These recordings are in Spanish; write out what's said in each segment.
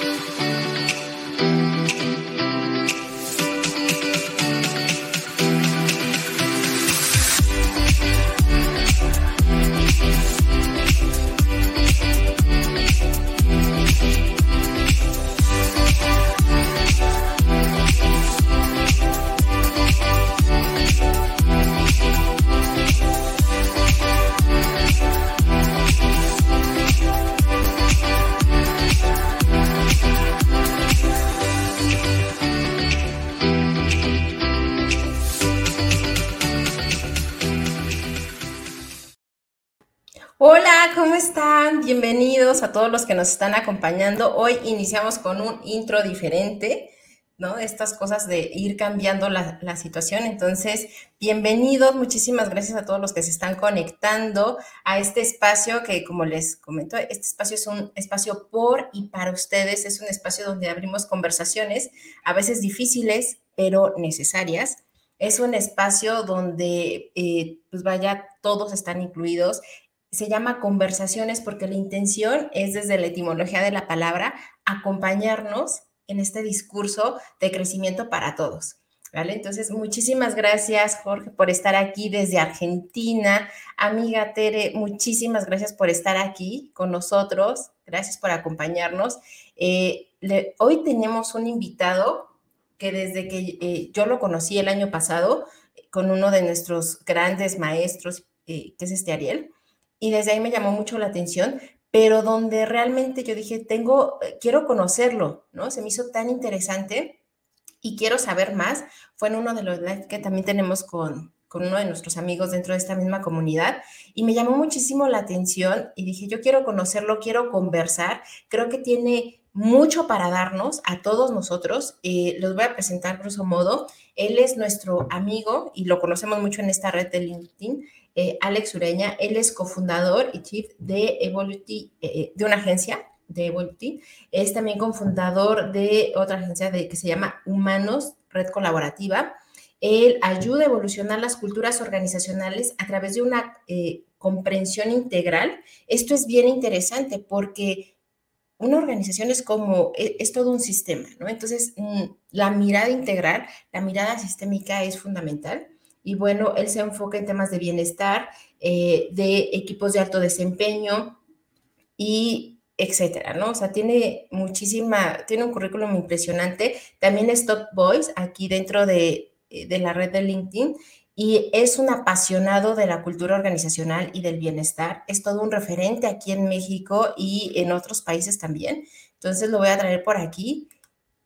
Hola, A todos los que nos están acompañando. Hoy iniciamos con un intro diferente, ¿no? Estas cosas de ir cambiando la, situación. Entonces, bienvenidos, muchísimas gracias a todos los que se están conectando a este espacio que, como les comento, este espacio es un espacio por y para ustedes. Es un espacio donde abrimos conversaciones, a veces difíciles, pero necesarias. Es un espacio donde, eh, pues vaya, todos están incluidos se llama conversaciones porque la intención es desde la etimología de la palabra acompañarnos en este discurso de crecimiento para todos. ¿Vale? Entonces, muchísimas gracias, Jorge, por estar aquí desde Argentina. Amiga Tere, muchísimas gracias por estar aquí con nosotros. Gracias por acompañarnos. Eh, hoy tenemos un invitado que desde que eh, yo lo conocí el año pasado, con uno de nuestros grandes maestros, eh, que es este Ariel, y desde ahí me llamó mucho la atención, pero donde realmente yo dije, tengo, eh, quiero conocerlo, ¿no? Se me hizo tan interesante y quiero saber más. Fue en uno de los lives que también tenemos con, con uno de nuestros amigos dentro de esta misma comunidad y me llamó muchísimo la atención y dije, yo quiero conocerlo, quiero conversar, creo que tiene mucho para darnos a todos nosotros. Eh, los voy a presentar grosso modo. Él es nuestro amigo y lo conocemos mucho en esta red de LinkedIn. Eh, Alex Ureña. Él es cofundador y chief de Evoluti, eh, de una agencia de Evoluti. Es también cofundador de otra agencia que se llama Humanos, Red Colaborativa. Él ayuda a evolucionar las culturas organizacionales a través de una eh, comprensión integral. Esto es bien interesante porque una organización es como, es, es, todo un sistema, ¿no? Entonces, mm, la mirada integral, la mirada sistémica es fundamental y bueno, él se enfoca en temas de bienestar, eh, de equipos de alto desempeño y etcétera, ¿no? O sea, tiene muchísima, tiene un currículum impresionante. También es Top Voice aquí dentro de, eh, de la red de LinkedIn y es un apasionado de la cultura organizacional y del bienestar. Es todo un referente aquí en México y en otros países también. Entonces lo voy a traer por aquí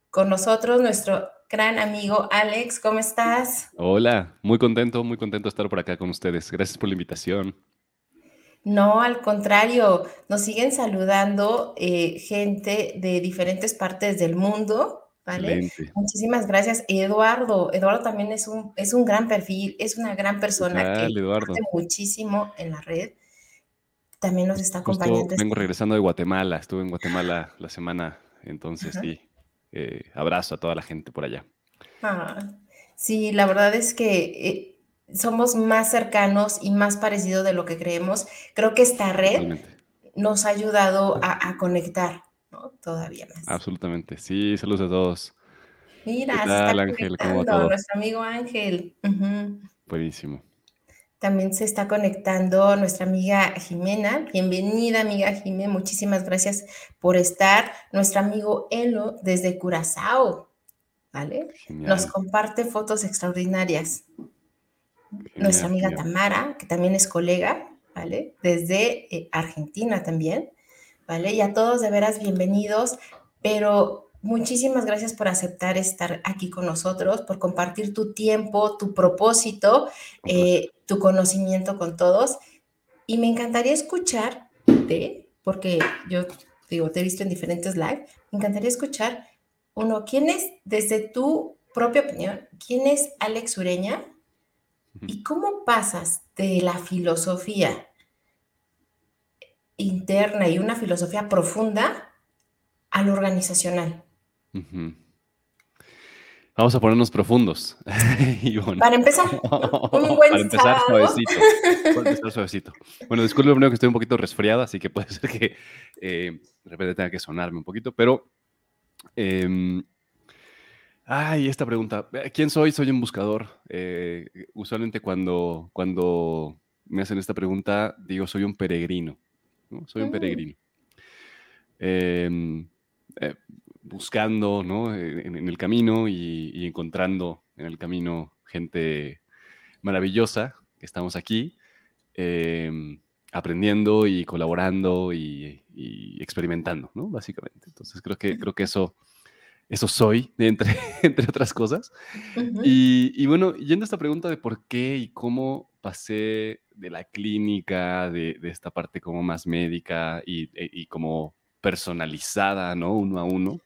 con nosotros, nuestro gran amigo Alex. ¿Cómo estás? Hola, muy contento, muy contento de estar por acá con ustedes. Gracias por la invitación. No, al contrario, nos siguen saludando eh, gente de diferentes partes del mundo, ¿vale? Muchísimas gracias, Eduardo. Eduardo también es un, es un gran perfil, es una gran persona que Eduardo? muchísimo en la red. También nos está acompañando. Este vengo regresando de Guatemala, estuve en Guatemala la semana, entonces sí, eh, abrazo a toda la gente por allá. Ah, sí, la verdad es que eh, somos más cercanos y más parecidos de lo que creemos. Creo que esta red nos ha ayudado a, conectar, ¿no? Todavía más. Absolutamente. Sí, saludos a todos. Mira, está Ángel? nuestro amigo Ángel. Buenísimo. También se está conectando nuestra amiga Jimena. Bienvenida, amiga Jimena. Muchísimas gracias por estar. Nuestro amigo Elo desde Curazao, ¿vale? Nos comparte fotos extraordinarias. nuestra amiga Tamara, que también es colega, ¿vale? Desde eh, Argentina también, ¿vale? Y a todos de veras bienvenidos, pero Muchísimas gracias por aceptar estar aquí con nosotros, por compartir tu tiempo, tu propósito, eh, tu conocimiento con todos. Y me encantaría escucharte, porque yo digo, te he visto en diferentes live, me encantaría escuchar, uno, ¿quién es, desde tu propia opinión, quién es Alex Ureña y cómo pasas de la filosofía interna y una filosofía profunda a lo organizacional? Vamos a ponernos profundos. Para empezar, un buen Para empezar suavecito. Para empezar suavecito. Bueno, disculpe primero que estoy un poquito resfriado, así que puede ser que eh, de repente tenga que sonarme un poquito, pero Em, ay, esta pregunta. ¿Quién soy? Soy un buscador. Eh, usualmente cuando, cuando me hacen esta pregunta, digo, soy un peregrino. Soy un mm. peregrino. Em, eh, buscando ¿no? en, el camino y, encontrando en el camino gente maravillosa que estamos aquí, em, aprendiendo y colaborando y, experimentando, ¿no? Básicamente. Entonces creo que, creo que eso, eso soy, entre, entre otras cosas. y, bueno, yendo a esta pregunta de por qué y cómo pasé de la clínica, de, esta parte como más médica y, e, y como personalizada, ¿no? Uno a uno,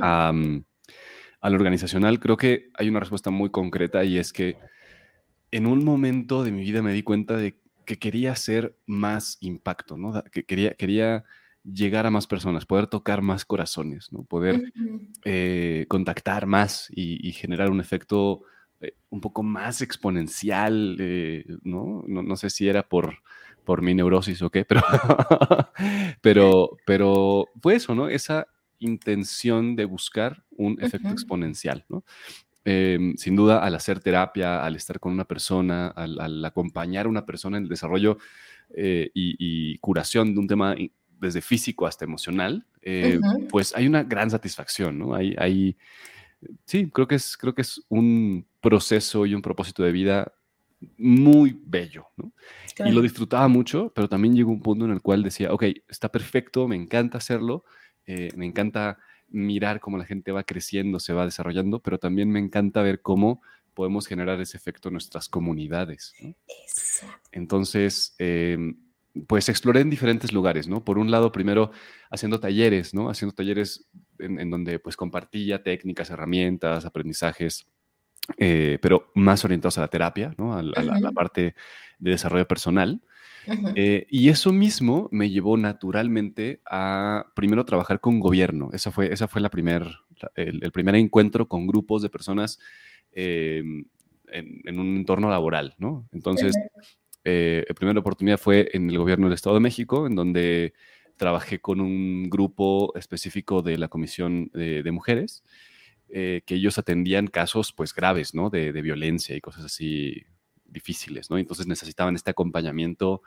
al organizacional, creo que hay una respuesta muy concreta y es que en un momento de mi vida me di cuenta de que quería hacer más impacto, ¿no? Que quería, quería llegar a más personas, poder tocar más corazones, ¿no? Poder eh, contactar más y, generar un efecto eh, un poco más exponencial, eh, ¿no? ¿no? sé si era por, por mi neurosis o qué, pero, pero, pero fue eso, ¿no? Esa intención de buscar un efecto exponencial, ¿no? Em, sin duda, al hacer terapia, al estar con una persona, al, acompañar a una persona en el desarrollo eh, y, curación de un tema desde físico hasta emocional, eh, pues hay una gran satisfacción, ¿no? Hay, hay, sí, creo que, es, creo que es un proceso y un propósito de vida muy bello, ¿no? Y lo disfrutaba mucho, pero también llegó un punto en el cual decía, ok, está perfecto, me encanta hacerlo, eh, me encanta mirar cómo la gente va creciendo, se va desarrollando, pero también me encanta ver cómo podemos generar ese efecto en nuestras comunidades. Entonces, em, pues exploré en diferentes lugares, ¿no? Por un lado, primero haciendo talleres, ¿no? Haciendo talleres en, donde pues compartía técnicas, herramientas, aprendizajes, eh, pero más orientados a la terapia, ¿no? A, la, parte de desarrollo personal. Eh, y eso mismo me llevó naturalmente a primero trabajar con gobierno. Esa fue, esa fue la primer, el, primer encuentro con grupos de personas em, en, un entorno laboral, ¿no? Entonces, eh, la primera oportunidad fue en el gobierno del Estado de México, en donde trabajé con un grupo específico de la Comisión de, Mujeres, eh, que ellos atendían casos pues graves, ¿no? De, de, violencia y cosas así difíciles, ¿no? Entonces necesitaban este acompañamiento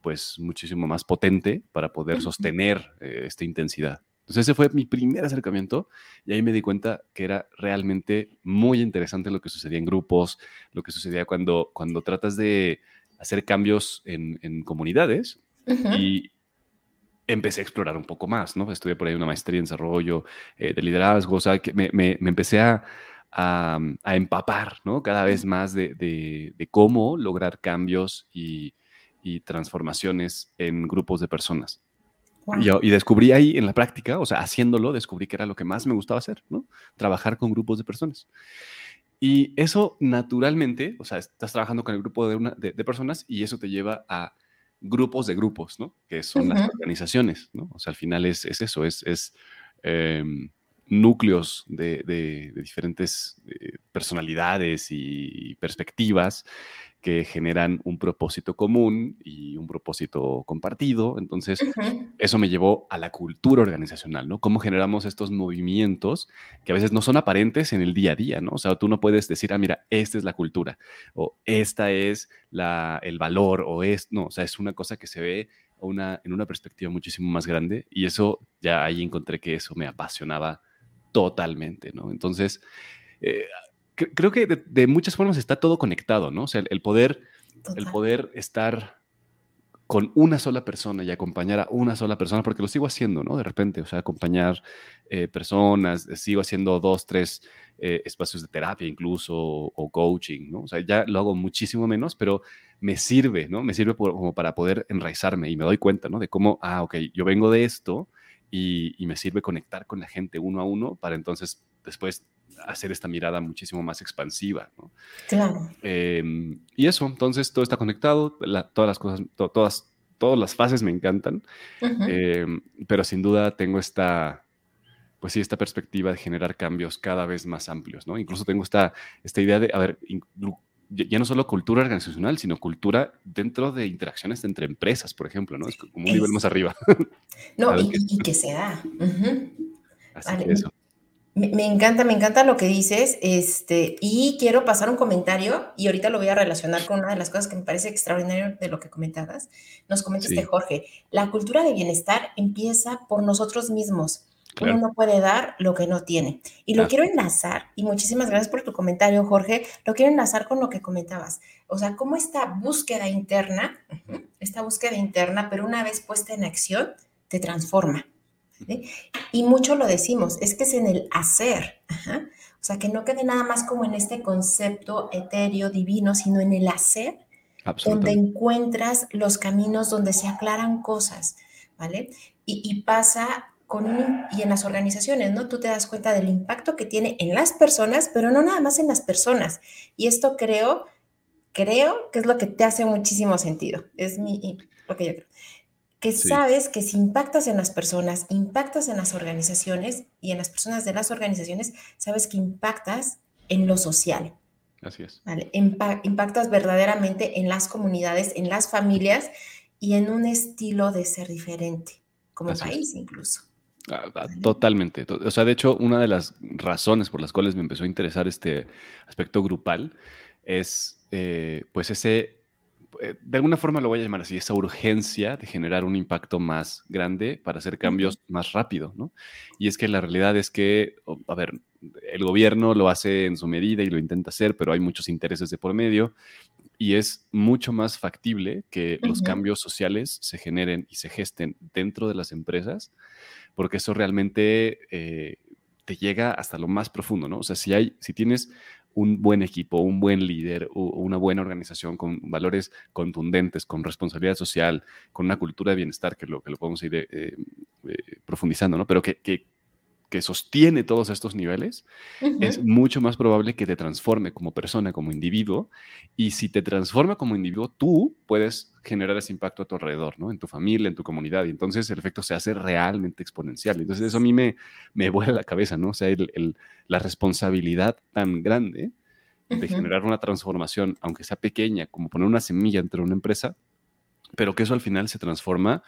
pues muchísimo más potente para poder sostener eh, esta intensidad. Entonces ese fue mi primer acercamiento y ahí me di cuenta que era realmente muy interesante lo que sucedía en grupos, lo que sucedía cuando, cuando tratas de hacer cambios en, comunidades y empecé a explorar un poco más, ¿no? Estudié por ahí una maestría en desarrollo eh, de liderazgo, o sea, que me, me, me empecé a, a, empapar, ¿no? Cada vez más de, de, cómo lograr cambios y, y, transformaciones en grupos de personas. Y, descubrí ahí en la práctica, o sea, haciéndolo, descubrí que era lo que más me gustaba hacer, ¿no? Trabajar con grupos de personas. Y eso naturalmente, o sea, estás trabajando con el grupo de, una, de, personas y eso te lleva a grupos de grupos, ¿no? Que son las organizaciones, ¿no? O sea, al final es, es eso, es, es em, núcleos de, diferentes eh, personalidades y perspectivas que generan un propósito común y un propósito compartido. Entonces, eso me llevó a la cultura organizacional, ¿no? Cómo generamos estos movimientos que a veces no son aparentes en el día a día, ¿no? O sea, tú no puedes decir, ah, mira, esta es la cultura, o esta es la, el valor, o es, no, o sea, es una cosa que se ve una, en una perspectiva muchísimo más grande y eso ya ahí encontré que eso me apasionaba totalmente, ¿no? Entonces, eh, creo que de, muchas formas está todo conectado, ¿no? O sea, el, poder, el poder estar con una sola persona y acompañar a una sola persona, porque lo sigo haciendo, ¿no? De repente, o sea, acompañar eh, personas, sigo haciendo dos, tres eh, espacios de terapia incluso, o, coaching, ¿no? O sea, ya lo hago muchísimo menos, pero me sirve, ¿no? Me sirve como para poder enraizarme y me doy cuenta, ¿no? De cómo, ah, ok, yo vengo de esto y, y me sirve conectar con la gente uno a uno para entonces después hacer esta mirada muchísimo más expansiva. ¿no? Claro. Em, y eso, entonces todo está conectado, todas las cosas, todas, todas las fases me encantan, em, pero sin duda tengo esta, pues sí, esta perspectiva de generar cambios cada vez más amplios, ¿no? Incluso tengo esta, esta idea de, a ver, ya no solo cultura organizacional, sino cultura dentro de interacciones entre empresas, por ejemplo, ¿no? Es como un nivel más arriba. No, y, que se da. Así que eso. Me, encanta, me encanta lo que dices, este, y quiero pasar un comentario, y ahorita lo voy a relacionar con una de las cosas que me parece extraordinario de lo que comentabas. Nos comentaste, Jorge, la cultura de bienestar empieza por nosotros mismos. Uno no puede dar lo que no tiene. Y lo quiero enlazar, y muchísimas gracias por tu comentario, Jorge, lo quiero enlazar con lo que comentabas. O sea, cómo esta búsqueda interna, esta búsqueda interna, pero una vez puesta en acción, te transforma. Y mucho lo decimos, es que es en el hacer. O sea, que no quede nada más como en este concepto etéreo, divino, sino en el hacer, donde encuentras los caminos donde se aclaran cosas, ¿vale? Y, pasa con un, y en las organizaciones, ¿no? Tú te das cuenta del impacto que tiene en las personas, pero no nada más en las personas. Y esto creo, creo que es lo que te hace muchísimo sentido. Es mi, lo que yo creo que sabes que si impactas en las personas, impactas en las organizaciones y en las personas de las organizaciones, sabes que impactas en lo social. Así es. ¿vale? impactas verdaderamente en las comunidades, en las familias y en un estilo de ser diferente, como país incluso. Ah, ah, totalmente. O sea, de hecho, una de las razones por las cuales me empezó a interesar este aspecto grupal es, eh, pues, ese eh, de alguna forma lo voy a llamar así, esa urgencia de generar un impacto más grande para hacer cambios más rápido, ¿no? Y es que la realidad es que, a ver, el gobierno lo hace en su medida y lo intenta hacer, pero hay muchos intereses de por medio y es mucho más factible que los cambios sociales se generen y se gesten dentro de las empresas, porque eso realmente eh, te llega hasta lo más profundo, ¿no? O sea, si hay, si tienes un buen equipo, un buen líder, o una buena organización con valores contundentes, con responsabilidad social, con una cultura de bienestar, que lo, que lo podemos ir eh, eh, profundizando, ¿no? Pero que, que, sostiene todos estos niveles, es mucho más probable que te transforme como persona, como individuo. Y si te transforma como individuo, tú puedes generar ese impacto a tu alrededor, ¿no? En tu familia, en tu comunidad. Y entonces el efecto se hace realmente exponencial. Entonces eso a mí me, me vuela la cabeza, ¿no? O sea, el, la responsabilidad tan grande de generar una transformación, aunque sea pequeña, como poner una semilla entre una empresa, pero que eso al final se transforma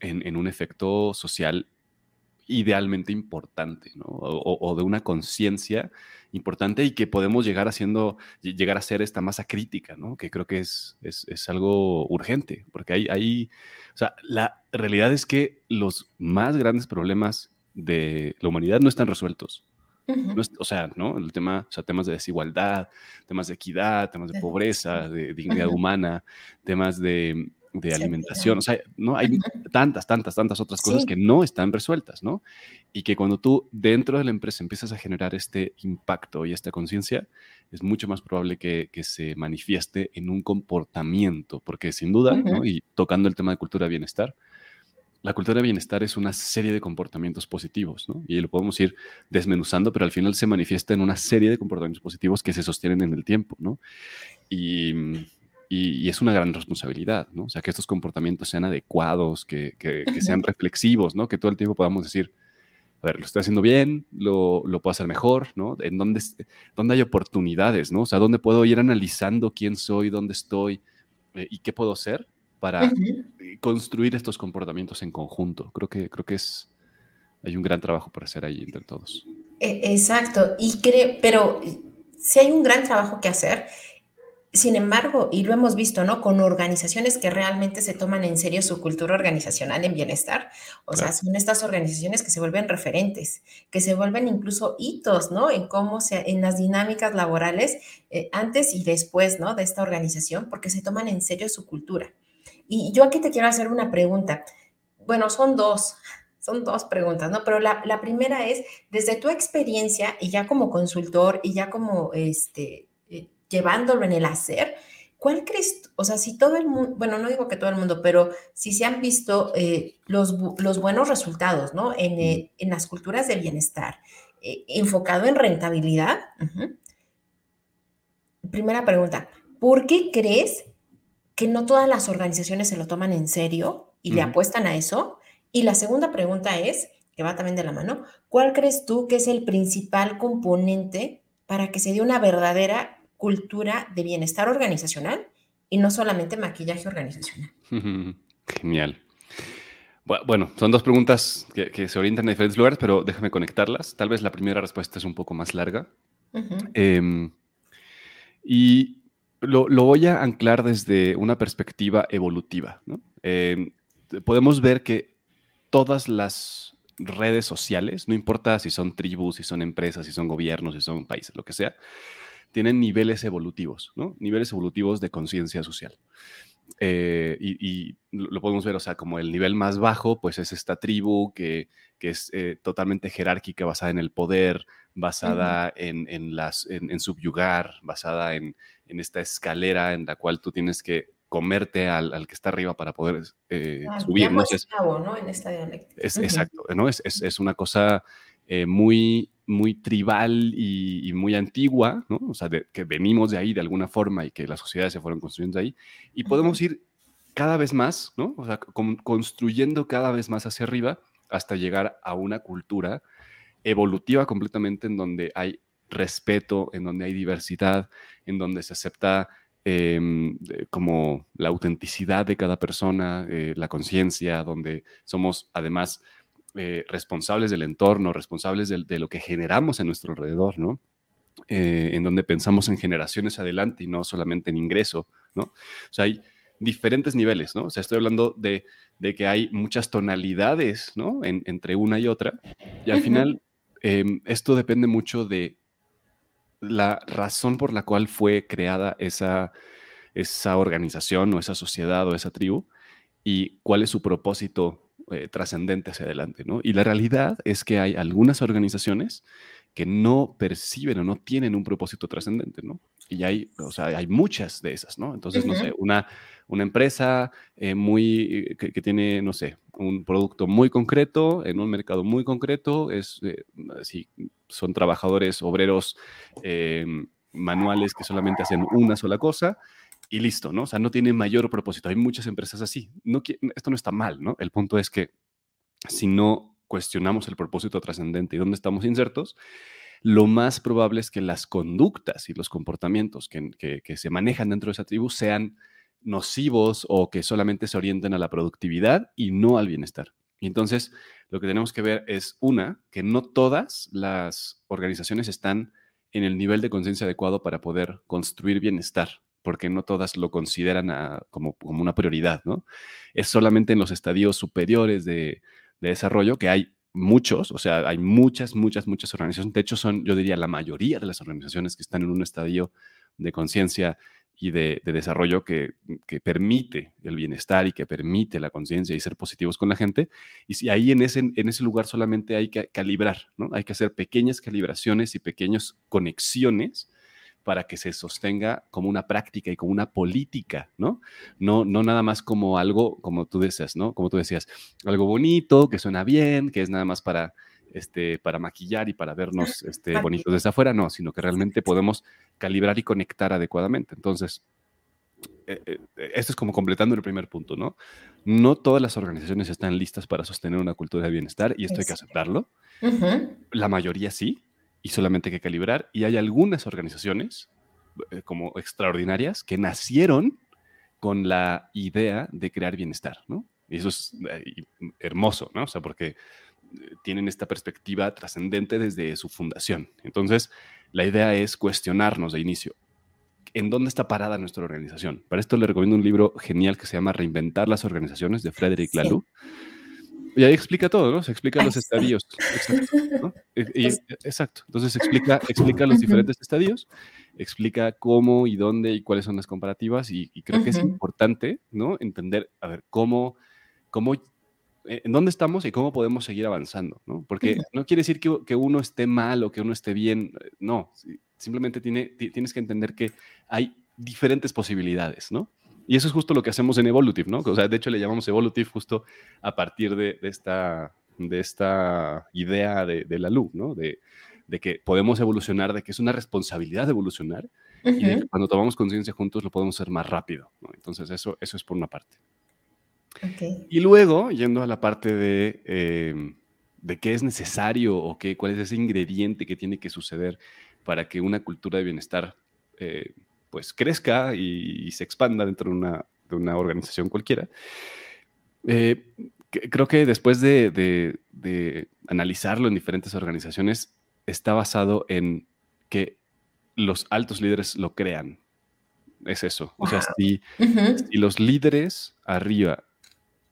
en, en un efecto social idealmente importante, ¿no? O, de una conciencia importante y que podemos llegar haciendo, llegar a ser esta masa crítica, ¿no? Que creo que es, es, es algo urgente, porque hay, hay, o sea, la realidad es que los más grandes problemas de la humanidad no están resueltos o sea, ¿no? El tema, o sea, temas de desigualdad, temas de equidad, temas de pobreza, de dignidad humana, temas de, alimentación, o sea, no hay tantas, tantas, tantas otras cosas que no están resueltas, ¿no? Y que cuando tú dentro de la empresa empiezas a generar este impacto y esta conciencia, es mucho más probable que, se manifieste en un comportamiento, porque sin duda, ¿no? Y tocando el tema de cultura de bienestar, la cultura de bienestar es una serie de comportamientos positivos, ¿no? Y lo podemos ir desmenuzando, pero al final se manifiesta en una serie de comportamientos positivos que se sostienen en el tiempo, ¿no? Y, es una gran responsabilidad, ¿no? O sea, que estos comportamientos sean adecuados, que, sean reflexivos, ¿no? Que todo el tiempo podamos decir, a ver, lo estoy haciendo bien, lo, lo puedo hacer mejor, ¿no? En dónde, dónde hay oportunidades, ¿no? O sea, dónde puedo ir analizando quién soy, dónde estoy eh, y qué puedo ser para eh, construir estos comportamientos en conjunto. Creo que, creo que es, hay un gran trabajo por hacer ahí entre todos. E, exacto, y creo, pero si hay un gran trabajo que hacer. Sin embargo, y lo hemos visto, ¿no? Con organizaciones que realmente se toman en serio su cultura organizacional en bienestar. O sea, son estas organizaciones que se vuelven referentes, que se vuelven incluso hitos, ¿no? En cómo se, en las dinámicas laborales eh, antes y después, ¿no? De esta organización, porque se toman en serio su cultura. Y yo aquí te quiero hacer una pregunta. Bueno, son dos, son dos preguntas, ¿no? Pero la, primera es, desde tu experiencia y ya como consultor y ya como este, llevándolo en el hacer, ¿cuál crees? O sea, si todo el mundo, bueno, no digo que todo el mundo, pero si se han visto eh, los, los, buenos resultados, ¿no? En, eh, en, las culturas de bienestar, enfocado en rentabilidad. Primera pregunta, ¿por qué crees que no todas las organizaciones se lo toman en serio y le apuestan a eso. Y la segunda pregunta es, que va también de la mano, ¿cuál crees tú que es el principal componente para que se dé una verdadera cultura de bienestar organizacional y no solamente maquillaje organizacional? Genial. Bueno, son dos preguntas que, se orientan a diferentes lugares, pero déjame conectarlas. Tal vez la primera respuesta es un poco más larga. Em, y lo, voy a anclar desde una perspectiva evolutiva. Em, podemos ver que todas las redes sociales, no importa si son tribus, si son empresas, si son gobiernos, si son países, lo que sea, tienen niveles evolutivos, ¿no? Niveles evolutivos de conciencia social. Eh, y, lo podemos ver, o sea, como el nivel más bajo, pues es esta tribu que, es eh, totalmente jerárquica, basada en el poder, basada en, las, en, subyugar, basada en, esta escalera en la cual tú tienes que comerte al, que está arriba para poder eh, subir. ¿no? Es, ¿no? En esta dialéctica. Es, Exacto, ¿no? Es, es, una cosa muy, muy tribal y, muy antigua, ¿no? O sea, que venimos de ahí de alguna forma y que las sociedades se fueron construyendo ahí, y podemos ir cada vez más, ¿no? O sea, construyendo cada vez más hacia arriba hasta llegar a una cultura evolutiva completamente en donde hay respeto, en donde hay diversidad, en donde se acepta em, como la autenticidad de cada persona, eh, la conciencia, donde somos además eh, responsables del entorno, responsables de, lo que generamos en nuestro alrededor, ¿no? Eh, en donde pensamos en generaciones adelante y no solamente en ingreso, ¿no? O sea, hay diferentes niveles, ¿no? O sea, estoy hablando de, que hay muchas tonalidades, ¿no? entre una y otra. Y al final, em, esto depende mucho de la razón por la cual fue creada esa, esa organización o esa sociedad o esa tribu y cuál es su propósito eh, trascendente hacia adelante, ¿no? Y la realidad es que hay algunas organizaciones que no perciben o no tienen un propósito trascendente, ¿no? Y hay, o sea, hay muchas de esas, ¿no? Entonces, no sé, una, una empresa eh, muy, que, tiene, no sé, un producto muy concreto, en un mercado muy concreto, es, eh, si son trabajadores, obreros manuales que solamente hacen una sola cosa, y listo, ¿no? O sea, no tiene mayor propósito. Hay muchas empresas así. No, esto no está mal, ¿no? El punto es que si no cuestionamos el propósito trascendente y dónde estamos insertos, lo más probable es que las conductas y los comportamientos que, que, se manejan dentro de esa tribu sean nocivos o que solamente se orienten a la productividad y no al bienestar. Y entonces, lo que tenemos que ver es, una, que no todas las organizaciones están en el nivel de conciencia adecuado para poder construir bienestar porque no todas lo consideran como, como, una prioridad, ¿no? Es solamente en los estadios superiores de, desarrollo que hay muchos, o sea, hay muchas, muchas, muchas organizaciones. De hecho, son, yo diría, la mayoría de las organizaciones que están en un estadio de conciencia y de, desarrollo que, permite el bienestar y que permite la conciencia y ser positivos con la gente. Y si ahí en ese, en ese lugar solamente hay que calibrar, ¿no? Hay que hacer pequeñas calibraciones y pequeñas conexiones para que se sostenga como una práctica y como una política, ¿no? No, no nada más como algo, como tú decías, ¿no? Como tú decías, algo bonito, que suena bien, que es nada más para, este, para maquillar y para vernos este, bonitos desde afuera, no, sino que realmente podemos calibrar y conectar adecuadamente. Entonces, eh, eh, esto es como completando el primer punto, ¿no? No todas las organizaciones están listas para sostener una cultura de bienestar y esto hay que aceptarlo. La mayoría sí, y solamente hay que calibrar. Y hay algunas organizaciones eh, como extraordinarias que nacieron con la idea de crear bienestar, ¿no? Y eso es eh, hermoso, ¿no? O sea, porque eh, tienen esta perspectiva trascendente desde su fundación. Entonces, la idea es cuestionarnos de inicio. ¿En dónde está parada nuestra organización? Para esto le recomiendo un libro genial que se llama Reinventar las organizaciones de Frederick Laloux. Y ahí explica todo, ¿no? Se explica los estadios. Exacto. exacto. Entonces explica, explica los diferentes estadios, explica cómo y dónde y cuáles son las comparativas y, creo que es importante, ¿no? Entender, a ver, cómo, cómo, eh, en dónde estamos y cómo podemos seguir avanzando, ¿no? Porque no quiere decir que, que, uno esté mal o que uno esté bien, eh, no. Simplemente tiene, tienes que entender que hay diferentes posibilidades, ¿no? Y eso es justo lo que hacemos en Evolutive, ¿no? O sea, de hecho le llamamos Evolutive justo a partir de, esta, de esta idea de, la luz, ¿no? De, que podemos evolucionar, de que es una responsabilidad evolucionar y de que cuando tomamos conciencia juntos lo podemos hacer más rápido, ¿no? Entonces eso, eso es por una parte. Y luego, yendo a la parte de, eh, de qué es necesario o qué, cuál es ese ingrediente que tiene que suceder para que una cultura de bienestar eh, pues crezca y, se expanda dentro de una, organización cualquiera. Eh, creo que después de, analizarlo en diferentes organizaciones, está basado en que los altos líderes lo crean. Es eso. O sea, si, los líderes arriba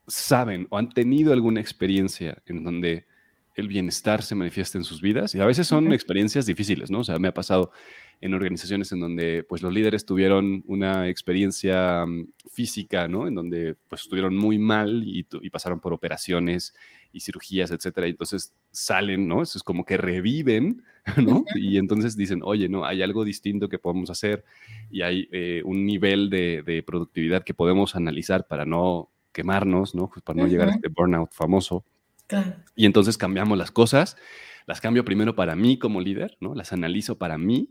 saben o han tenido alguna experiencia en donde el bienestar se manifiesta en sus vidas, y a veces son experiencias difíciles, ¿no? O sea, me ha pasado en organizaciones en donde pues los líderes tuvieron una experiencia mm, física, ¿no? En donde pues estuvieron muy mal y, pasaron por operaciones y cirugías, etcétera. Y entonces salen, ¿no? Eso es como que reviven, ¿no? Y entonces dicen, oye, no, hay algo distinto que podemos hacer y hay eh, un nivel de, productividad que podemos analizar para no quemarnos, ¿no? Pues para no llegar a este burnout famoso. Y entonces cambiamos las cosas, las cambio primero para mí como líder, ¿no? Las analizo para mí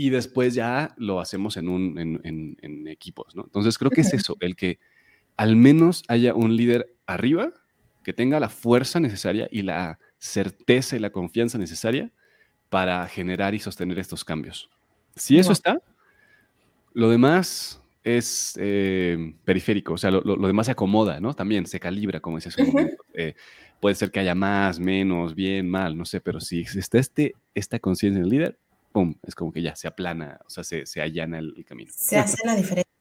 y después ya lo hacemos en, un, en, equipos, ¿no? Entonces creo que es eso, el que al menos haya un líder arriba que tenga la fuerza necesaria y la certeza y la confianza necesaria para generar y sostener estos cambios. Si eso está, lo demás es eh, periférico, o sea, lo, demás se acomoda, ¿no? También se calibra, como decía hace un eh, puede ser que haya más, menos, bien, mal, no sé, pero si está este, esta conciencia en el es como que ya se aplana, o sea, se, allana el, camino. Se hace la diferencia.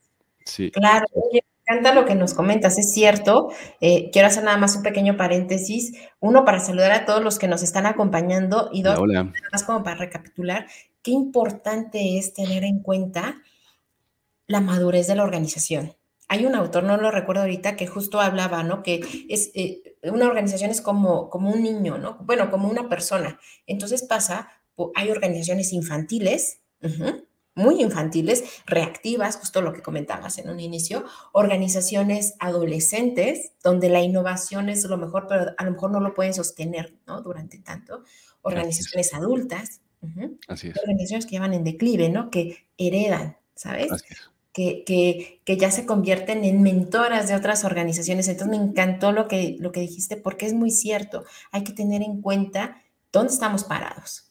Sí. Claro, me encanta lo que nos comentas, es cierto. Eh, quiero hacer nada más un pequeño paréntesis. Uno, para saludar a todos los que nos están acompañando y dos, más como para recapitular, qué importante es tener en cuenta la madurez de la organización. Hay un autor, no lo recuerdo ahorita, que justo hablaba, ¿no? Que es, eh, una organización es como, como un niño, ¿no? Bueno, como una persona. Entonces pasa hay organizaciones infantiles, muy infantiles, reactivas, justo lo que comentabas en un inicio, organizaciones adolescentes, donde la innovación es lo mejor, pero a lo mejor no lo pueden sostener ¿no? durante tanto, organizaciones adultas, organizaciones que llevan en declive, ¿no? que heredan, ¿sabes? Que, que, que, ya se convierten en mentoras de otras organizaciones. Entonces me encantó lo que, lo que dijiste porque es muy cierto. Hay que tener en cuenta dónde estamos parados.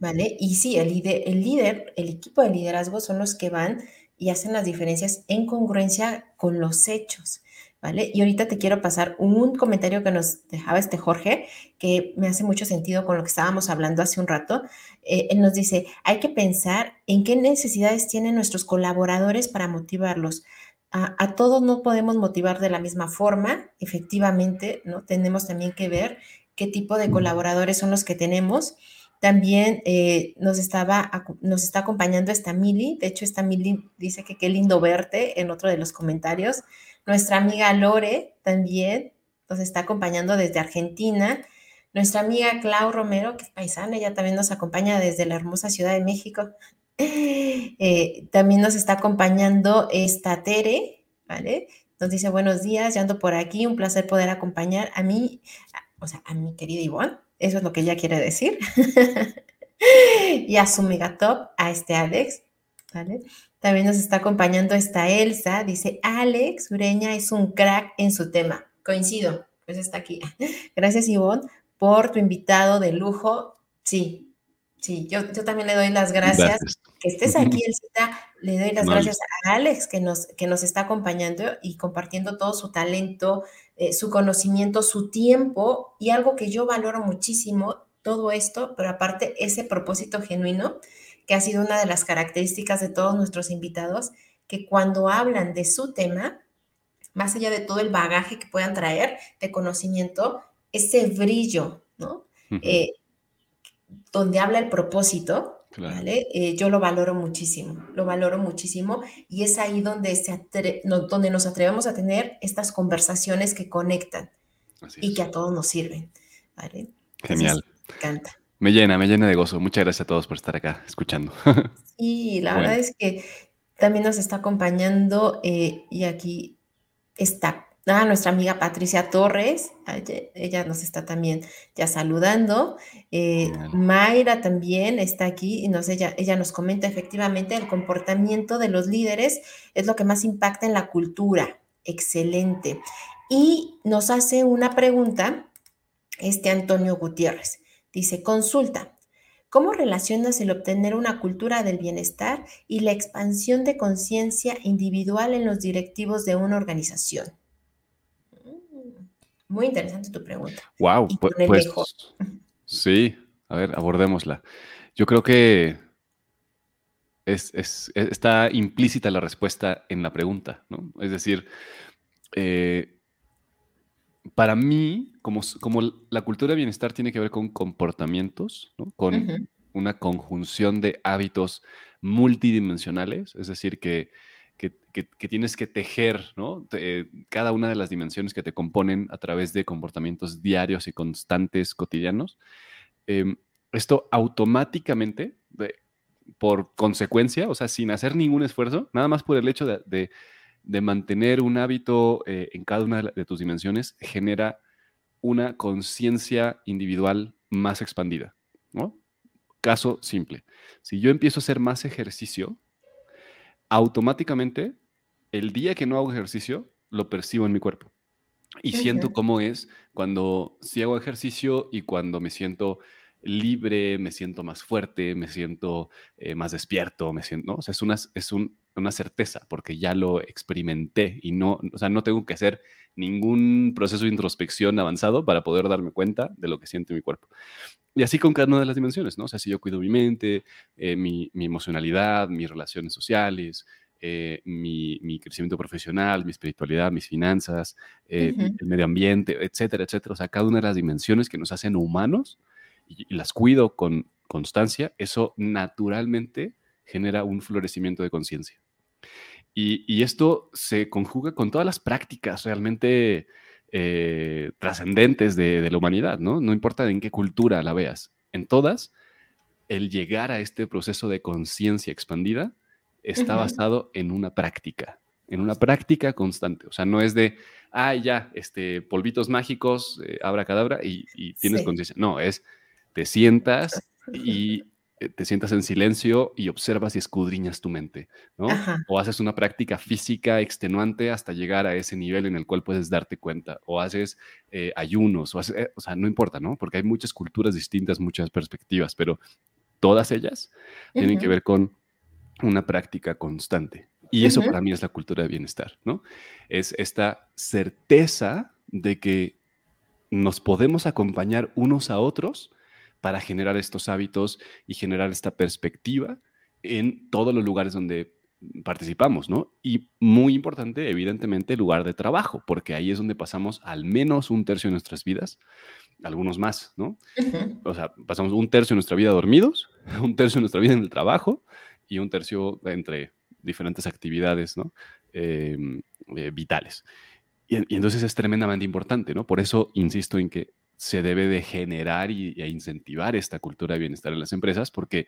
¿Vale? Y sí, el líder, el líder, el equipo de liderazgo son los que van y hacen las diferencias en congruencia con los hechos, ¿vale? Y ahorita te quiero pasar un comentario que nos dejaba este Jorge, que me hace mucho sentido con lo que estábamos hablando hace un rato. Eh, él nos dice, hay que pensar en qué necesidades tienen nuestros colaboradores para motivarlos. A, a, todos no podemos motivar de la misma forma, efectivamente, ¿no? Tenemos también que ver qué tipo de colaboradores son los que tenemos también eh, nos, estaba, nos está acompañando esta Mili. De hecho, esta Mili dice que qué lindo verte en otro de los comentarios. Nuestra amiga Lore también nos está acompañando desde Argentina. Nuestra amiga Clau Romero, que es paisana, ella también nos acompaña desde la hermosa Ciudad de México. Eh, también nos está acompañando esta Tere, ¿vale? Nos dice buenos días, ya ando por aquí, un placer poder acompañar a mí, o sea, a mi querida Ivonne eso es lo que ella quiere decir. y a su megatop, a este Alex, ¿vale? También nos está acompañando esta Elsa, dice, Alex Ureña es un crack en su tema. Coincido, pues está aquí. Gracias Ivonne por tu invitado de lujo. Sí, sí, yo, yo también le doy las gracias. Que estés aquí, Elsa, le doy las gracias a Alex que nos, que nos está acompañando y compartiendo todo su talento, eh, su conocimiento, su tiempo y algo que yo valoro muchísimo, todo esto, pero aparte ese propósito genuino, que ha sido una de las características de todos nuestros invitados, que cuando hablan de su tema, más allá de todo el bagaje que puedan traer de conocimiento, ese brillo, ¿no? Eh, donde habla el propósito, eh, yo lo valoro muchísimo, lo valoro muchísimo y es ahí donde, se donde nos atrevemos a tener estas conversaciones que conectan y que a todos nos sirven. Genial. me encanta. Me llena, me llena de gozo. Muchas gracias a todos por estar acá escuchando. Y la verdad es que también nos está acompañando eh, y aquí está Ah, nuestra amiga Patricia Torres, ella nos está también ya saludando. Eh, Mayra también está aquí y nos, ella, ella nos comenta efectivamente el comportamiento de los líderes es lo que más impacta en la cultura. Excelente. Y nos hace una pregunta este Antonio Gutiérrez. Dice, consulta, ¿cómo relacionas el obtener una cultura del bienestar y la expansión de conciencia individual en los directivos de una organización? Muy interesante tu pregunta. Wow, pues, pues sí, a ver, abordémosla. Yo creo que es, está implícita la respuesta en la pregunta, ¿no? Es decir, eh, para mí, como, como la cultura de bienestar tiene que ver con comportamientos, con una conjunción de hábitos multidimensionales, es decir, que, que, tienes que tejer ¿no? cada una de las dimensiones que te componen a través de comportamientos diarios y constantes cotidianos. Em, esto automáticamente, por consecuencia, o sea, sin hacer ningún esfuerzo, nada más por el hecho de mantener un hábito eh, en cada una de, tus dimensiones genera una conciencia individual más expandida, ¿no? Caso simple. Si yo empiezo a hacer más ejercicio, automáticamente el día que no hago ejercicio, lo percibo en mi cuerpo. Y siento cómo es cuando sí hago ejercicio y cuando me siento libre, me siento más fuerte, me siento eh, más despierto, me siento, ¿no? O sea, es, una, es un, una certeza porque ya lo experimenté y no, o sea, no tengo que hacer ningún proceso de introspección avanzado para poder darme cuenta de lo que siente mi cuerpo. Y así con cada una de las dimensiones, ¿no? O sea, si yo cuido mi mente, eh, mi, mi, emocionalidad, mis relaciones sociales, eh, mi, mi, crecimiento profesional, mi espiritualidad, mis finanzas, el medio ambiente, etcétera, etcétera. O sea, cada una de las dimensiones que nos hacen humanos, y, las cuido con constancia, eso naturalmente genera un florecimiento de conciencia. Y, esto se conjuga con todas las prácticas realmente eh, trascendentes de, la humanidad, ¿no? No importa en qué cultura la veas. En todas, el llegar a este proceso de conciencia expandida está basado en una práctica, en una práctica constante. O sea, no es de, ah, ya, este, polvitos mágicos, eh, abra cadabra y, tienes conciencia. No, es te sientas y eh, te sientas en silencio y observas y escudriñas tu mente, ¿no? O haces una práctica física extenuante hasta llegar a ese nivel en el cual puedes darte cuenta, o haces eh, ayunos, o, eh, o sea, no importa, ¿no? Porque hay muchas culturas distintas, muchas perspectivas, pero todas ellas tienen que ver con una práctica constante. Y eso para mí es la cultura de bienestar, ¿no? Es esta certeza de que nos podemos acompañar unos a otros para generar estos hábitos y generar esta perspectiva en todos los lugares donde participamos, ¿no? Y muy importante, evidentemente, el lugar de trabajo, porque ahí es donde pasamos al menos un tercio de nuestras vidas, algunos más, ¿no? O sea, pasamos un tercio de nuestra vida dormidos, un tercio de nuestra vida en el trabajo y un tercio entre diferentes actividades, ¿no? Em, eh, vitales. Y, y, entonces es tremendamente importante, ¿no? Por eso insisto en que se debe de generar y, e incentivar esta cultura de bienestar en las empresas porque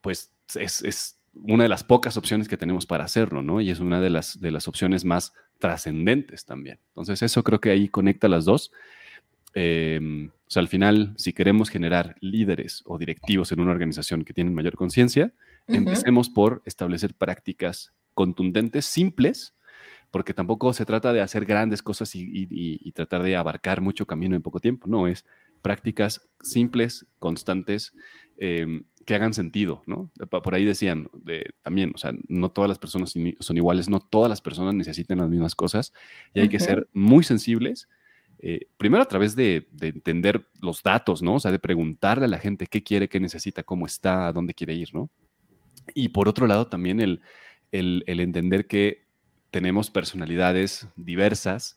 pues es, una de las pocas opciones que tenemos para hacerlo, ¿no? Y es una de las, de las opciones más trascendentes también. Entonces eso creo que ahí conecta las dos. Em, o sea, al final, si queremos generar líderes o directivos en una organización que tienen mayor conciencia, empecemos por establecer prácticas contundentes, simples, porque tampoco se trata de hacer grandes cosas y, tratar de abarcar mucho camino en poco tiempo, no, es prácticas simples, constantes, em, que hagan sentido, ¿no? Por ahí decían también, o sea, no todas las personas son iguales, no todas las personas necesitan las mismas cosas y hay que ser muy sensibles. Eh, primero a través de, entender los datos, ¿no? O sea, de preguntarle a la gente qué quiere, qué necesita, cómo está, a dónde quiere ir, ¿no? Y por otro lado también el, el entender que tenemos personalidades diversas,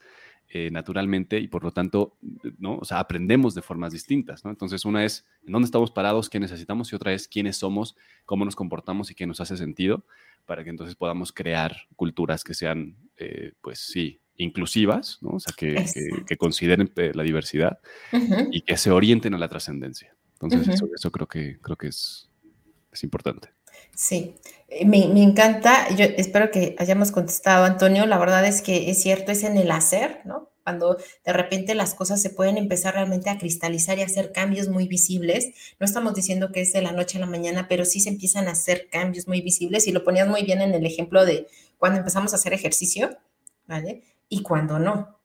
eh, naturalmente, y por lo tanto, ¿no? O sea, aprendemos de formas distintas, ¿no? Entonces, una es en dónde estamos parados, qué necesitamos, y otra es quiénes somos, cómo nos comportamos y qué nos hace sentido, para que entonces podamos crear culturas que sean, eh, pues sí, inclusivas, ¿no? O sea, que, que, consideren eh, la diversidad y que se orienten a la trascendencia. Entonces, eso, eso, creo que, creo que es, es importante. Sí, eh, me, encanta. Yo espero que hayamos contestado, Antonio. La verdad es que es cierto, es en el hacer, ¿no? Cuando de repente las cosas se pueden empezar realmente a cristalizar y hacer cambios muy visibles. No estamos diciendo que es de la noche a la mañana, pero sí se empiezan a hacer cambios muy visibles. Y lo ponías muy bien en el ejemplo de cuando empezamos a hacer ejercicio, ¿vale? Y cuando no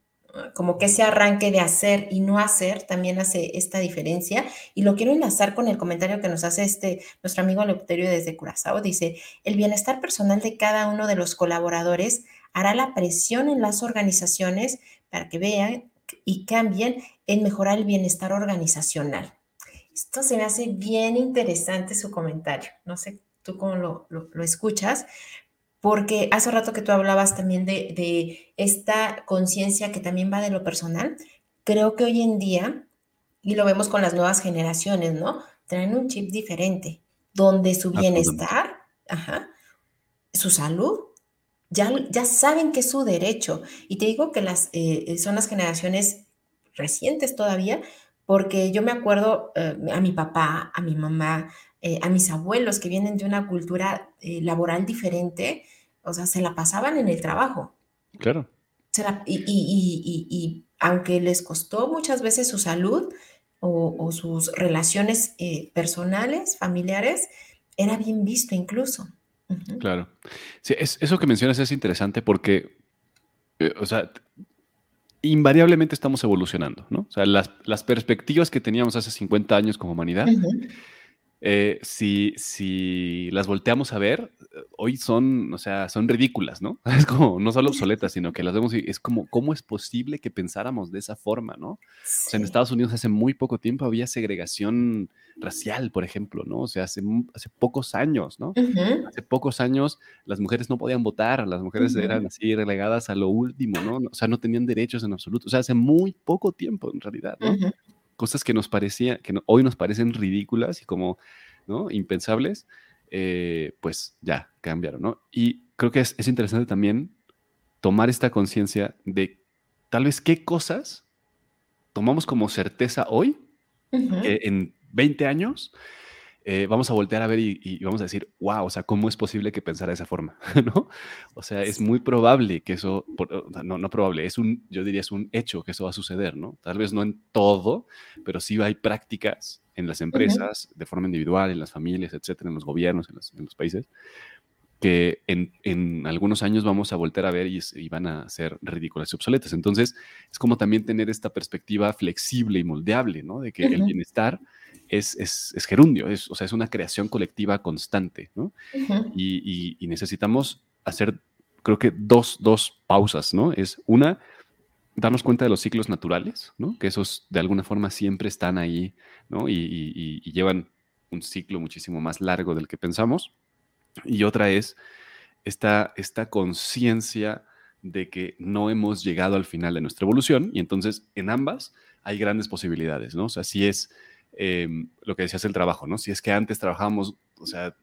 como que ese arranque de hacer y no hacer también hace esta diferencia. Y lo quiero enlazar con el comentario que nos hace este, nuestro amigo Leopterio desde Curazao. Dice, el bienestar personal de cada uno de los colaboradores hará la presión en las organizaciones para que vean y cambien en mejorar el bienestar organizacional. Esto se me hace bien interesante su comentario. No sé tú cómo lo, lo, escuchas, porque hace rato que tú hablabas también de, de esta conciencia que también va de lo personal. Creo que hoy en día, y lo vemos con las nuevas generaciones, ¿no? Traen un chip diferente, donde su bienestar, ajá, su salud, ya, ya saben que es su derecho. Y te digo que las, eh, son las generaciones recientes todavía, porque yo me acuerdo eh, a mi papá, a mi mamá, eh, a mis abuelos que vienen de una cultura laboral diferente, o sea, se la pasaban en el trabajo. Claro. y, aunque les costó muchas veces su salud o, o sus relaciones personales, familiares, era bien visto incluso. Claro. Sí, es, eso que mencionas es interesante porque, eh, o sea, invariablemente estamos evolucionando, ¿no? O sea, las, las perspectivas que teníamos hace 50 años como humanidad eh, si, si las volteamos a ver, hoy son, o sea, son ridículas, ¿no? Es como, no solo obsoletas, sino que las vemos y es como, ¿cómo es posible que pensáramos de esa forma, ¿no? O sea, en Estados Unidos hace muy poco tiempo había segregación racial, por ejemplo, ¿no? O sea, hace, hace pocos años, ¿no? Hace pocos años las mujeres no podían votar, las mujeres eran así relegadas a lo último, ¿no? O sea, no tenían derechos en absoluto. O sea, hace muy poco tiempo en realidad, ¿no? Cosas que nos parecía, que hoy nos parecen ridículas y como, ¿no? Impensables, eh, pues ya cambiaron, ¿no? Y creo que es, interesante también tomar esta conciencia de tal vez qué cosas tomamos como certeza hoy, que en 20 años eh, vamos a voltear a ver y, vamos a decir, wow, o sea, ¿cómo es posible que pensara de esa forma? ¿No? O sea, es muy probable que eso, no, no probable, es un, yo diría, es un hecho que eso va a suceder, ¿no? Tal vez no en todo, pero sí hay prácticas en las empresas, de forma individual, en las familias, etcétera, en los gobiernos, en los, países, que en, algunos años vamos a voltear a ver y, van a ser ridículas y obsoletas. Entonces, es como también tener esta perspectiva flexible y moldeable, ¿no? De que el bienestar es, es, gerundio, es, o sea, es una creación colectiva constante, ¿no? y, necesitamos hacer, creo que dos, dos pausas, ¿no? Es una, darnos cuenta de los ciclos naturales, ¿no? Que esos de alguna forma siempre están ahí, ¿no? Y, llevan un ciclo muchísimo más largo del que pensamos. Y otra es esta, esta conciencia de que no hemos llegado al final de nuestra evolución y entonces en ambas hay grandes posibilidades, ¿no? O sea, si es Em, lo que decías el trabajo, ¿no? Si es que antes trabajábamos, o sea,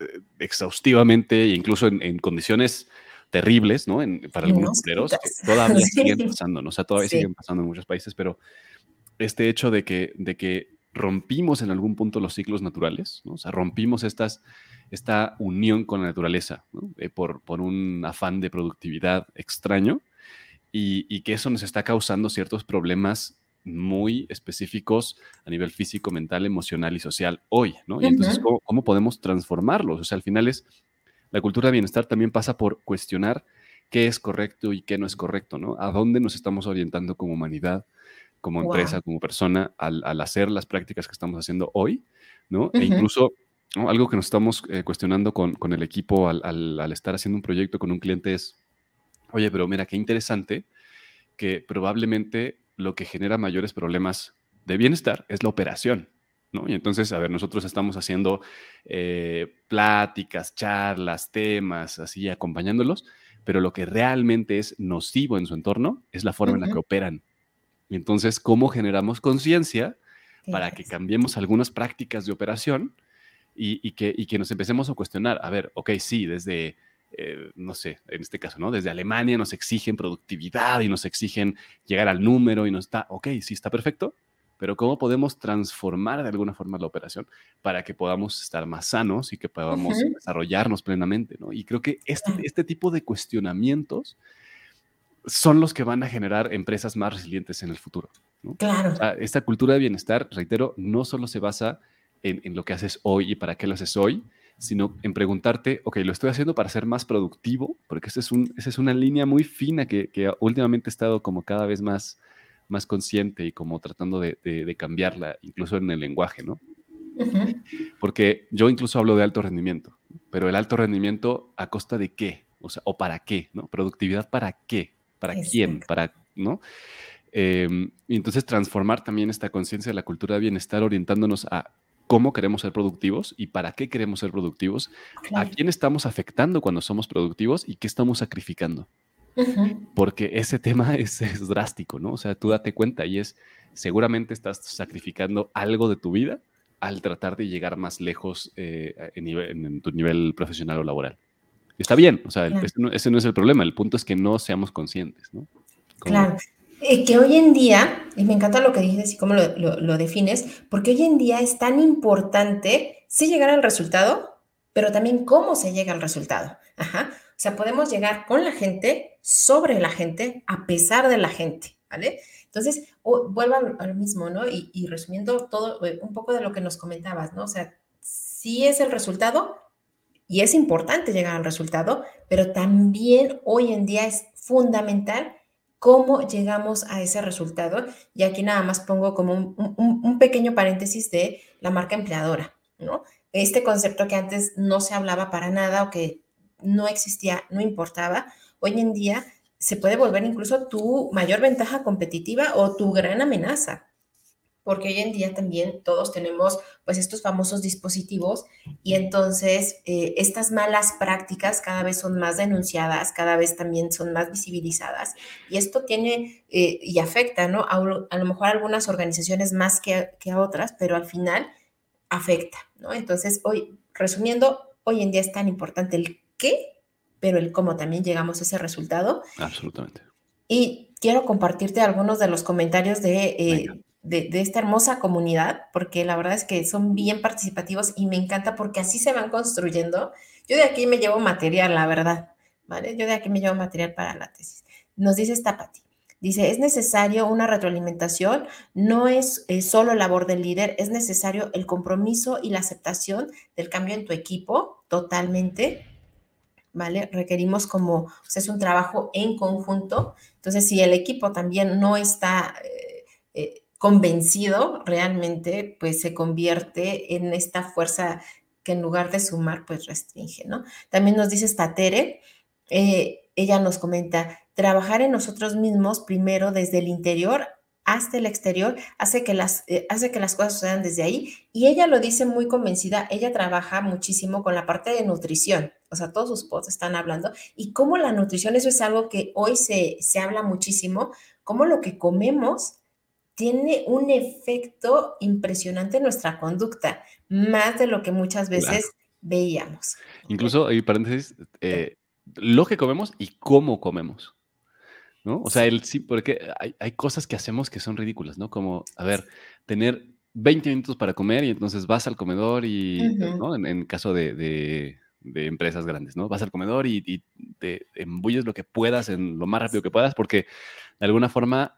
eh, exhaustivamente e incluso en, condiciones terribles, ¿no? para algunos obreros, que todavía siguen pasando, ¿no? O sea, todavía siguen pasando en muchos países, pero este hecho de que, de que rompimos en algún punto los ciclos naturales, ¿no? O sea, rompimos estas, esta unión con la naturaleza, ¿no? Eh, por, por un afán de productividad extraño y, y, que eso nos está causando ciertos problemas muy específicos a nivel físico, mental, emocional y social hoy, ¿no? Y entonces, ¿cómo, podemos transformarlos? O sea, al final es, la cultura de bienestar también pasa por cuestionar qué es correcto y qué no es correcto, ¿no? A dónde nos estamos orientando como humanidad, como empresa, como persona, al, hacer las prácticas que estamos haciendo hoy, ¿no? E incluso algo que nos estamos eh, cuestionando con, el equipo al, al estar haciendo un proyecto con un cliente es, oye, pero mira, qué interesante que probablemente lo que genera mayores problemas de bienestar es la operación. ¿no? Y entonces, a ver, nosotros estamos haciendo eh, pláticas, charlas, temas, así acompañándolos, pero lo que realmente es nocivo en su entorno es la forma en la que operan. Y entonces, ¿cómo generamos conciencia para que cambiemos algunas prácticas de operación y, que, y que nos empecemos a cuestionar? A ver, ok, sí, desde eh, no sé, en este caso, ¿no? Desde Alemania nos exigen productividad y nos exigen llegar al número y nos está, ok, sí está perfecto, pero ¿cómo podemos transformar de alguna forma la operación para que podamos estar más sanos y que podamos desarrollarnos plenamente, ¿no? Y creo que este, este tipo de cuestionamientos son los que van a generar empresas más resilientes en el futuro. Claro. esta cultura de bienestar, reitero, no solo se basa en, en, lo que haces hoy y para qué lo haces hoy, sino en preguntarte, ok, lo estoy haciendo para ser más productivo, porque esa es, un, esa es una línea muy fina que, que, últimamente he estado como cada vez más, más consciente y como tratando de, de, cambiarla, incluso en el lenguaje, ¿no? Porque yo incluso hablo de alto rendimiento, pero el alto rendimiento a costa de qué, o sea, o para qué, ¿no? Productividad para qué, para quién, para, ¿no? Em, y entonces transformar también esta conciencia de la cultura de bienestar orientándonos a cómo queremos ser productivos y para qué queremos ser productivos, a quién estamos afectando cuando somos productivos y qué estamos sacrificando. Porque ese tema es, drástico, ¿no? O sea, tú date cuenta y es, seguramente estás sacrificando algo de tu vida al tratar de llegar más lejos eh, en, tu nivel profesional o laboral. Está bien, o sea, ese, no, es el problema, el punto es que no seamos conscientes, ¿no? Claro. Eh, que hoy en día, y me encanta lo que dices y cómo lo, defines, porque hoy en día es tan importante sí llegar al resultado, pero también cómo se llega al resultado. Ajá. O sea, podemos llegar con la gente, sobre la gente, a pesar de la gente, ¿vale? Entonces, vuelvo a lo mismo, ¿no? Y, y, resumiendo todo, eh, un poco de lo que nos comentabas, ¿no? O sea, sí es el resultado y es importante llegar al resultado, pero también hoy en día es fundamental cómo llegamos a ese resultado. Y aquí nada más pongo como un, pequeño paréntesis de la marca empleadora, ¿no? Este concepto que antes no se hablaba para nada o que no existía, no importaba, hoy en día se puede volver incluso tu mayor ventaja competitiva o tu gran amenaza, porque hoy en día también todos tenemos pues estos famosos dispositivos y entonces eh, estas malas prácticas cada vez son más denunciadas, cada vez también son más visibilizadas y esto tiene eh, y afecta, ¿no? A, lo mejor a algunas organizaciones más que, que a otras, pero al final afecta, ¿no? Entonces hoy, resumiendo, hoy en día es tan importante el qué, pero el cómo también llegamos a ese resultado. Absolutamente. Y quiero compartirte algunos de los comentarios de... Eh, de, esta hermosa comunidad, porque la verdad es que son bien participativos y me encanta porque así se van construyendo. Yo de aquí me llevo material, la verdad, ¿vale? Yo de aquí me llevo material para la tesis. Nos dice esta Pati. Dice, es necesario una retroalimentación, no es, solo labor del líder, es necesario el compromiso y la aceptación del cambio en tu equipo, totalmente, ¿vale? Requerimos como, o sea, es un trabajo en conjunto. Entonces, si el equipo también no está eh, convencido realmente, pues se convierte en esta fuerza que en lugar de sumar, pues restringe, ¿no? También nos dice Statere, eh, ella nos comenta, trabajar en nosotros mismos primero desde el interior hasta el exterior hace que las, eh, hace que las cosas sucedan desde ahí. Y ella lo dice muy convencida, ella trabaja muchísimo con la parte de nutrición, o sea, todos sus posts están hablando, y cómo la nutrición, eso es algo que hoy se, se habla muchísimo, cómo lo que comemos tiene un efecto impresionante en nuestra conducta, más de lo que muchas veces veíamos. Incluso, hay paréntesis, eh, lo que comemos y cómo comemos. ¿No? O sea, el, sí, porque hay, cosas que hacemos que son ridículas, ¿no? Como, a ver, tener 20 minutos para comer y entonces vas al comedor y, ¿no? En, caso de, empresas grandes, ¿no? Vas al comedor y, y, te embulles lo que puedas en lo más rápido que puedas porque de alguna forma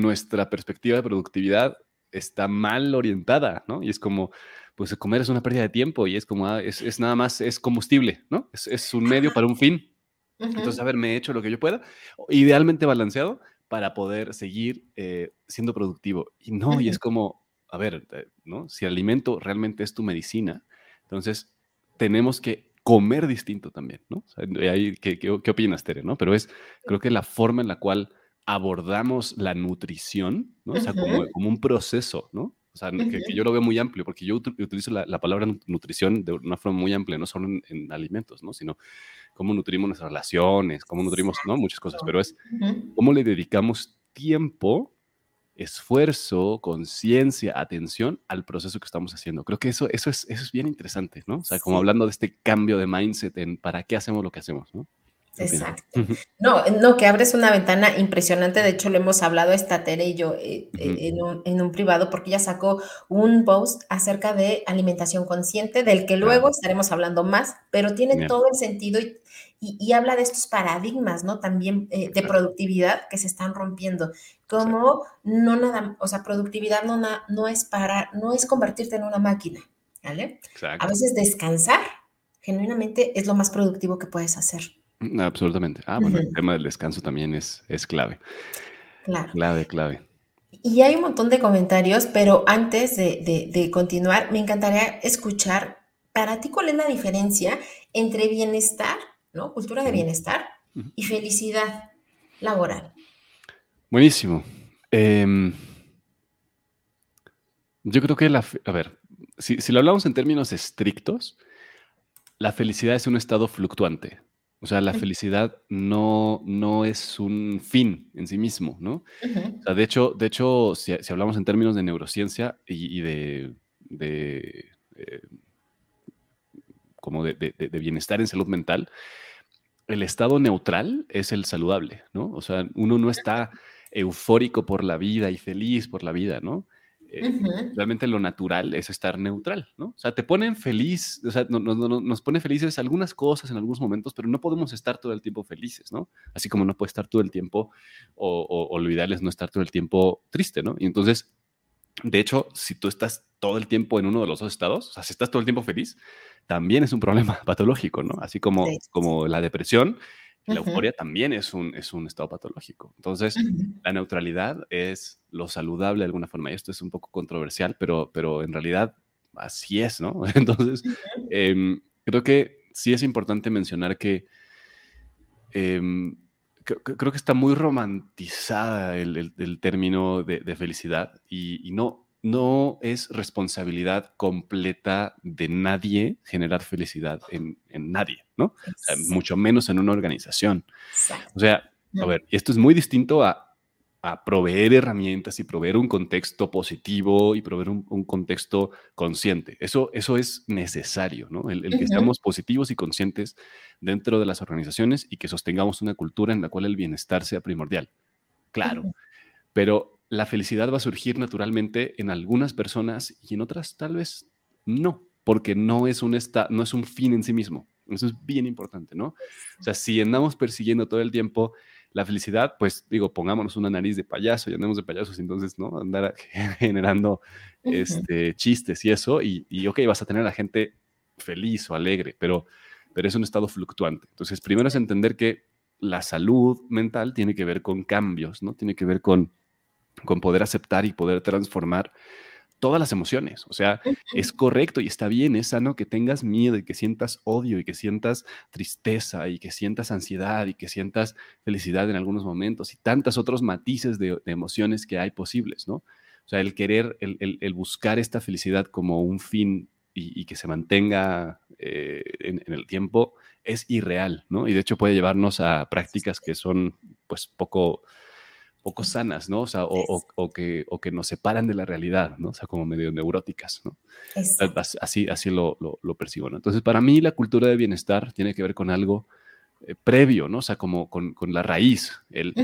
nuestra perspectiva de productividad está mal orientada, ¿no? Y es como, pues comer es una pérdida de tiempo y es como, ah, es, nada más, es combustible, ¿no? Es, un medio para un fin. Entonces, a ver, me he hecho lo que yo pueda, idealmente balanceado para poder seguir eh, siendo productivo. Y no, y es como, a ver, eh, ¿no? Si el alimento realmente es tu medicina, entonces tenemos que comer distinto también, ¿no? ¿qué, qué, opinas, Tere, no? Pero es, creo que la forma en la cual abordamos la nutrición, ¿no? O sea, como, como, un proceso, ¿no? O sea, que, yo lo veo muy amplio, porque yo utilizo la, la, palabra nutrición de una forma muy amplia, no solo en, alimentos, ¿no? Sino cómo nutrimos nuestras relaciones, cómo nutrimos, ¿no? Muchas cosas, pero es cómo le dedicamos tiempo, esfuerzo, conciencia, atención al proceso que estamos haciendo. Creo que eso, eso, es, eso es bien interesante, ¿no? O sea, como hablando de este cambio de mindset en para qué hacemos lo que hacemos, ¿no? Exacto. No, no, que abres una ventana impresionante. De hecho, le hemos hablado esta Tere y yo eh, eh, en, un, privado, porque ella sacó un post acerca de alimentación consciente, del que luego estaremos hablando más, pero tiene todo el sentido y, habla de estos paradigmas, ¿no? También eh, de productividad que se están rompiendo. Como no nada, o sea, productividad no, no es para, no es convertirte en una máquina, ¿vale? A veces descansar, genuinamente, es lo más productivo que puedes hacer. Mm, absolutamente. Ah, bueno, el tema del descanso también es, es clave. Claro. Clave, clave. Y hay un montón de comentarios, pero antes de, continuar, me encantaría escuchar para ti cuál es la diferencia entre bienestar, ¿no? Cultura de bienestar y felicidad laboral. Buenísimo. Em, yo creo que la, a ver, si, si, lo hablamos en términos estrictos, la felicidad es un estado fluctuante. O sea, la felicidad no, no es un fin en sí mismo, ¿no? O sea, de hecho, de hecho si, hablamos en términos de neurociencia y, de, de eh, como de, de, bienestar en salud mental, el estado neutral es el saludable, ¿no? O sea, uno no está eufórico por la vida y feliz por la vida, ¿no? Eh, realmente lo natural es estar neutral, ¿no? O sea, te ponen feliz, o sea, nos pone felices algunas cosas en algunos momentos, pero no podemos estar todo el tiempo felices, ¿no? Así como no puede estar todo el tiempo, o, o, lo ideal es no estar todo el tiempo triste, ¿no? Y entonces, de hecho, si tú estás todo el tiempo en uno de los dos estados, o sea, si estás todo el tiempo feliz, también es un problema patológico, ¿no? Así como, como la depresión la euforia también es un, es un estado patológico. Entonces, la neutralidad es lo saludable de alguna forma. Y esto es un poco controversial, pero, pero en realidad así es, ¿no? Entonces, em, creo que sí es importante mencionar que em, creo que está muy romantizada el, el, término de, de felicidad y, y, no, no es responsabilidad completa de nadie generar felicidad en, nadie, ¿no? mucho menos en una organización. O sea, a ver, esto es muy distinto a, proveer herramientas y proveer un contexto positivo y proveer un, contexto consciente. Eso, eso es necesario, ¿no? El, que estamos positivos y conscientes dentro de las organizaciones y que sostengamos una cultura en la cual el bienestar sea primordial. Claro, pero la felicidad va a surgir naturalmente en algunas personas y en otras tal vez no, porque no es un, no es un fin en sí mismo. Eso es bien importante, ¿no? O sea, si andamos persiguiendo todo el tiempo la felicidad, pues digo, pongámonos una nariz de payaso y andemos de payasos, entonces, ¿no? Andar generando este, chistes y eso, y, y, ok, vas a tener a la gente feliz o alegre, pero, pero es un estado fluctuante. Entonces, primero es entender que la salud mental tiene que ver con cambios, ¿no? Tiene que ver con con poder aceptar y poder transformar todas las emociones. O sea, es correcto y está bien, es sano que tengas miedo y que sientas odio y que sientas tristeza y que sientas ansiedad y que sientas felicidad en algunos momentos y tantos otros matices de, emociones que hay posibles, ¿no? O sea, el querer, el, buscar esta felicidad como un fin y, que se mantenga eh, en, en, el tiempo es irreal, ¿no? Y de hecho puede llevarnos a prácticas que son, pues, poco poco sanas, ¿no? O sea, o, que, o que nos separan de la realidad, ¿no? O sea, como medio neuróticas, ¿no? Así, así lo, lo, percibo, ¿no? Entonces, para mí la cultura de bienestar tiene que ver con algo eh, previo, ¿no? O sea, como con, con la raíz, el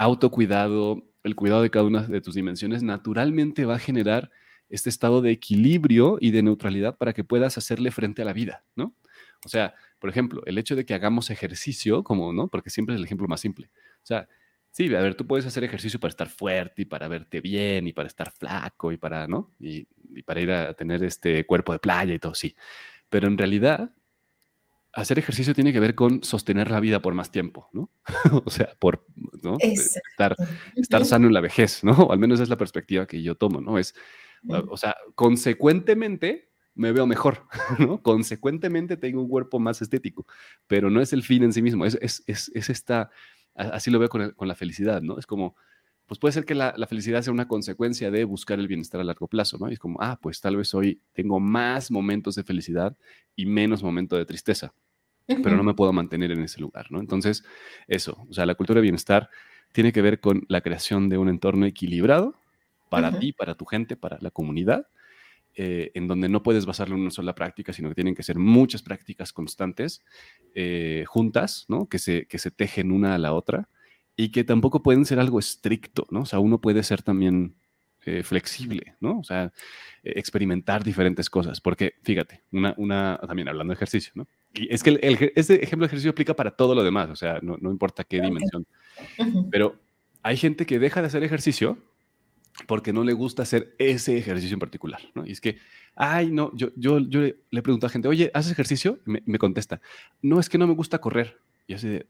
autocuidado, el cuidado de cada una de tus dimensiones, naturalmente va a generar este estado de equilibrio y de neutralidad para que puedas hacerle frente a la vida, ¿no? O sea, por ejemplo, el hecho de que hagamos ejercicio, como, ¿no? Porque siempre es el ejemplo más simple. O sea, Sí, a ver, tú puedes hacer ejercicio para estar fuerte y para verte bien y para estar flaco y para, ¿no? Y, para ir a tener este cuerpo de playa y todo, sí. Pero en realidad, hacer ejercicio tiene que ver con sostener la vida por más tiempo, ¿no? o sea, por ¿no? estar, estar sano en la vejez, ¿no? O al menos es la perspectiva que yo tomo, ¿no? Es, o sea, consecuentemente me veo mejor, ¿no? Consecuentemente tengo un cuerpo más estético, pero no es el fin en sí mismo, es, es, es, es esta así lo veo con, la felicidad, ¿no? Es como, pues puede ser que la, felicidad sea una consecuencia de buscar el bienestar a largo plazo, ¿no? Y es como, ah, pues tal vez hoy tengo más momentos de felicidad y menos momentos de tristeza, pero no me puedo mantener en ese lugar, ¿no? Entonces, eso, o sea, la cultura de bienestar tiene que ver con la creación de un entorno equilibrado para ti, para tu gente, para la comunidad, eh, en donde no puedes basarlo en una sola práctica, sino que tienen que ser muchas prácticas constantes eh, juntas, ¿no? Que se, que se tejen una a la otra y que tampoco pueden ser algo estricto, ¿no? O sea, uno puede ser también eh, flexible, ¿no? O sea, experimentar diferentes cosas, porque fíjate, una, una, también hablando de ejercicio, ¿no? Y es que el, ese ejemplo de ejercicio aplica para todo lo demás, o sea, no, no importa qué dimensión. Pero hay gente que deja de hacer ejercicio porque no le gusta hacer ese ejercicio en particular, ¿no? Y es que, ay, no, yo, yo, yo le, pregunto a gente, oye, ¿haces ejercicio? Y me, contesta, no, es que no me gusta correr. Y así de,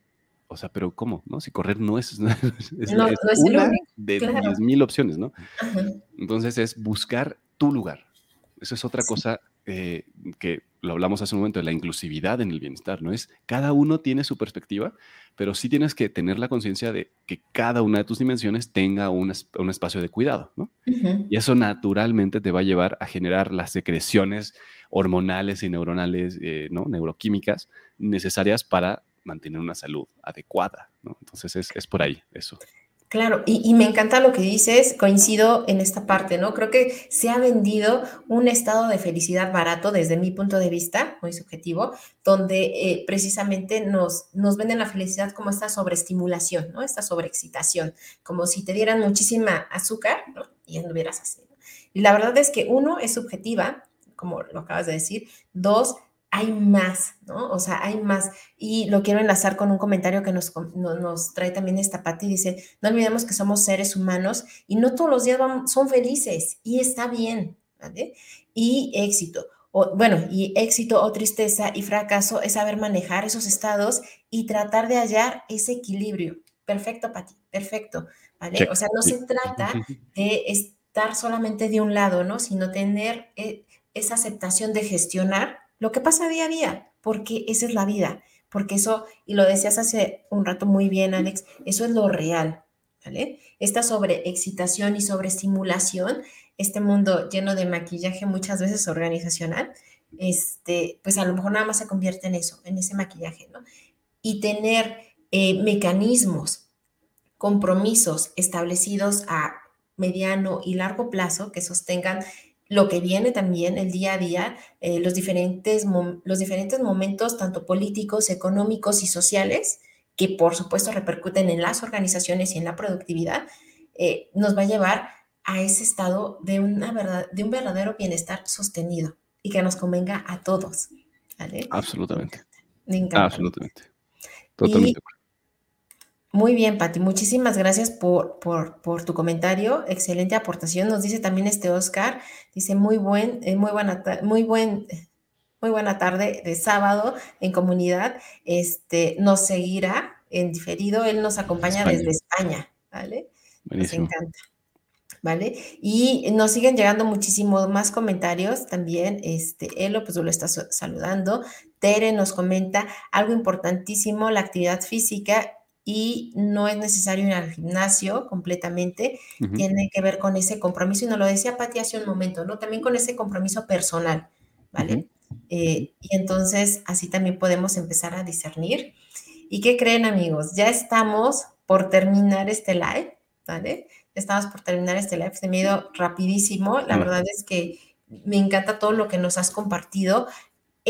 o sea, pero ¿cómo? ¿No? Si correr no es, es, una de 10.000 opciones, ¿no? Entonces es buscar tu lugar. Esa es otra cosa eh, que lo hablamos hace un momento de la inclusividad en el bienestar, ¿no? Es cada uno tiene su perspectiva, pero sí tienes que tener la conciencia de que cada una de tus dimensiones tenga un, espacio de cuidado, ¿no? Y eso naturalmente te va a llevar a generar las secreciones hormonales y neuronales, eh, ¿no? Neuroquímicas necesarias para mantener una salud adecuada, ¿no? Entonces es, es por ahí eso. Claro, y, me encanta lo que dices, coincido en esta parte, ¿no? Creo que se ha vendido un estado de felicidad barato desde mi punto de vista, muy subjetivo, donde eh, precisamente nos, nos venden la felicidad como esta sobreestimulación, ¿no? Esta sobreexcitación, como si te dieran muchísima azúcar, ¿no? Y anduvieras así. Y la verdad es que uno es subjetiva, como lo acabas de decir, dos, hay más, ¿no? O sea, hay más. Y lo quiero enlazar con un comentario que nos, nos trae también esta Pati. Dice, no olvidemos que somos seres humanos y no todos los días son felices y está bien, ¿vale? Y éxito. O, bueno, y éxito o tristeza y fracaso es saber manejar esos estados y tratar de hallar ese equilibrio. Perfecto, Pati, perfecto, ¿vale? O sea, no se trata de estar solamente de un lado, ¿no? Sino tener eh, esa aceptación de gestionar lo que pasa día a día, porque esa es la vida, porque eso, y lo decías hace un rato muy bien, Alex, eso es lo real, ¿vale? Esta sobreexcitación y sobreestimulación, este mundo lleno de maquillaje muchas veces organizacional, este, pues a lo mejor nada más se convierte en eso, en ese maquillaje, ¿no? Y tener eh, mecanismos, compromisos establecidos a mediano y largo plazo que sostengan lo que viene también, el día a día, eh, los, diferentes los diferentes momentos, tanto políticos, económicos y sociales, que por supuesto repercuten en las organizaciones y en la productividad, eh, nos va a llevar a ese estado de, una verdad, de un verdadero bienestar sostenido y que nos convenga a todos. Absolutamente. Absolutamente. Totalmente. Muy bien, Pati. Muchísimas gracias por, por, tu comentario. Excelente aportación. Nos dice también este Oscar. Dice muy buen, eh, muy buena, muy buen, muy buena tarde de sábado en comunidad. Este nos seguirá en diferido. Él nos acompaña desde España. ¿Vale? Nos encanta. ¿Vale? Y nos siguen llegando muchísimos más comentarios también. Este, Elo, pues lo está saludando. Tere nos comenta algo importantísimo, la actividad física y no es necesario ir al gimnasio completamente, tiene que ver con ese compromiso, y nos lo decía Pati hace un momento, ¿no? También con ese compromiso personal, ¿vale? Eh, y entonces así también podemos empezar a discernir. ¿Y qué creen amigos? Ya estamos por terminar este live, ¿vale? Ya estamos por terminar este live, se me ha ido rapidísimo, la verdad es que me encanta todo lo que nos has compartido.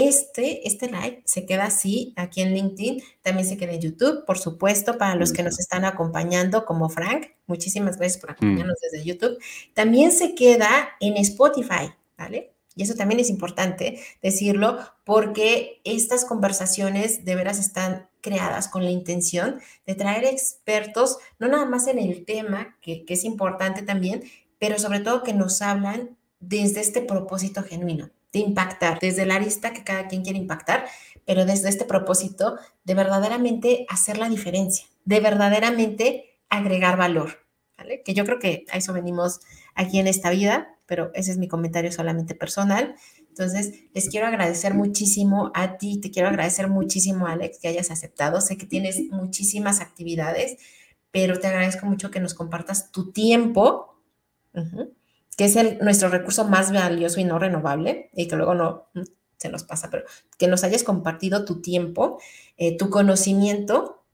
Este, este live se queda así aquí en LinkedIn, también se queda en YouTube, por supuesto, para los que nos están acompañando como Frank. Muchísimas gracias por mm. acompañarnos desde YouTube. También se queda en Spotify, ¿vale? Y eso también es importante decirlo porque estas conversaciones de veras están creadas con la intención de traer expertos, no nada más en el tema, que, que es importante también, pero sobre todo que nos hablan desde este propósito genuino de impactar, desde la arista que cada quien quiere impactar, pero desde este propósito de verdaderamente hacer la diferencia, de verdaderamente agregar valor. Que yo creo que a eso venimos aquí en esta vida, pero ese es mi comentario solamente personal. Entonces, les quiero agradecer muchísimo a ti, te quiero agradecer muchísimo, Alex, que hayas aceptado. Sé que tienes muchísimas actividades, pero te agradezco mucho que nos compartas tu tiempo que es el, nuestro recurso más valioso y no renovable, y que luego no mm, se nos pasa, pero que nos hayas compartido tu tiempo, eh, tu conocimiento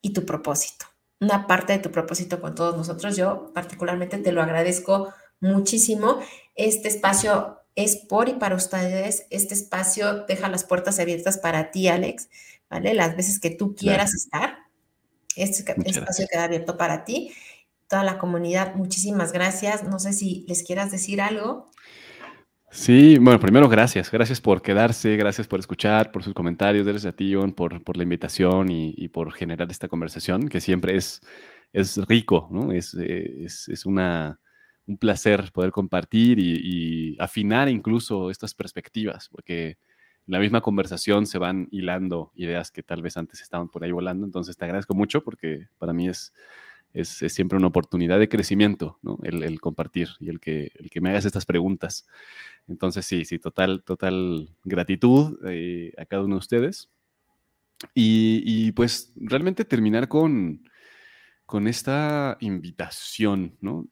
y tu propósito. Una parte de tu propósito con todos nosotros. Yo particularmente te lo agradezco muchísimo. Este espacio es por y para ustedes. Este espacio deja las puertas abiertas para ti, Alex, ¿vale? Las veces que tú quieras estar. Este espacio queda abierto para ti toda la comunidad. Muchísimas gracias. No sé si les quieras decir algo. Sí, bueno, primero gracias, gracias por quedarse, gracias por escuchar, por sus comentarios, gracias a ti, por, por la invitación y, por generar esta conversación, que siempre es, es rico, ¿no? Es, es, una, un placer poder compartir y, afinar incluso estas perspectivas, porque en la misma conversación se van hilando ideas que tal vez antes estaban por ahí volando, entonces te agradezco mucho porque para mí es es, siempre una oportunidad de crecimiento, ¿no? El, compartir y el que, el que me hagas estas preguntas. Entonces, sí, sí, total, total gratitud eh, a cada uno de ustedes. Y, pues realmente terminar con, con esta invitación, ¿no?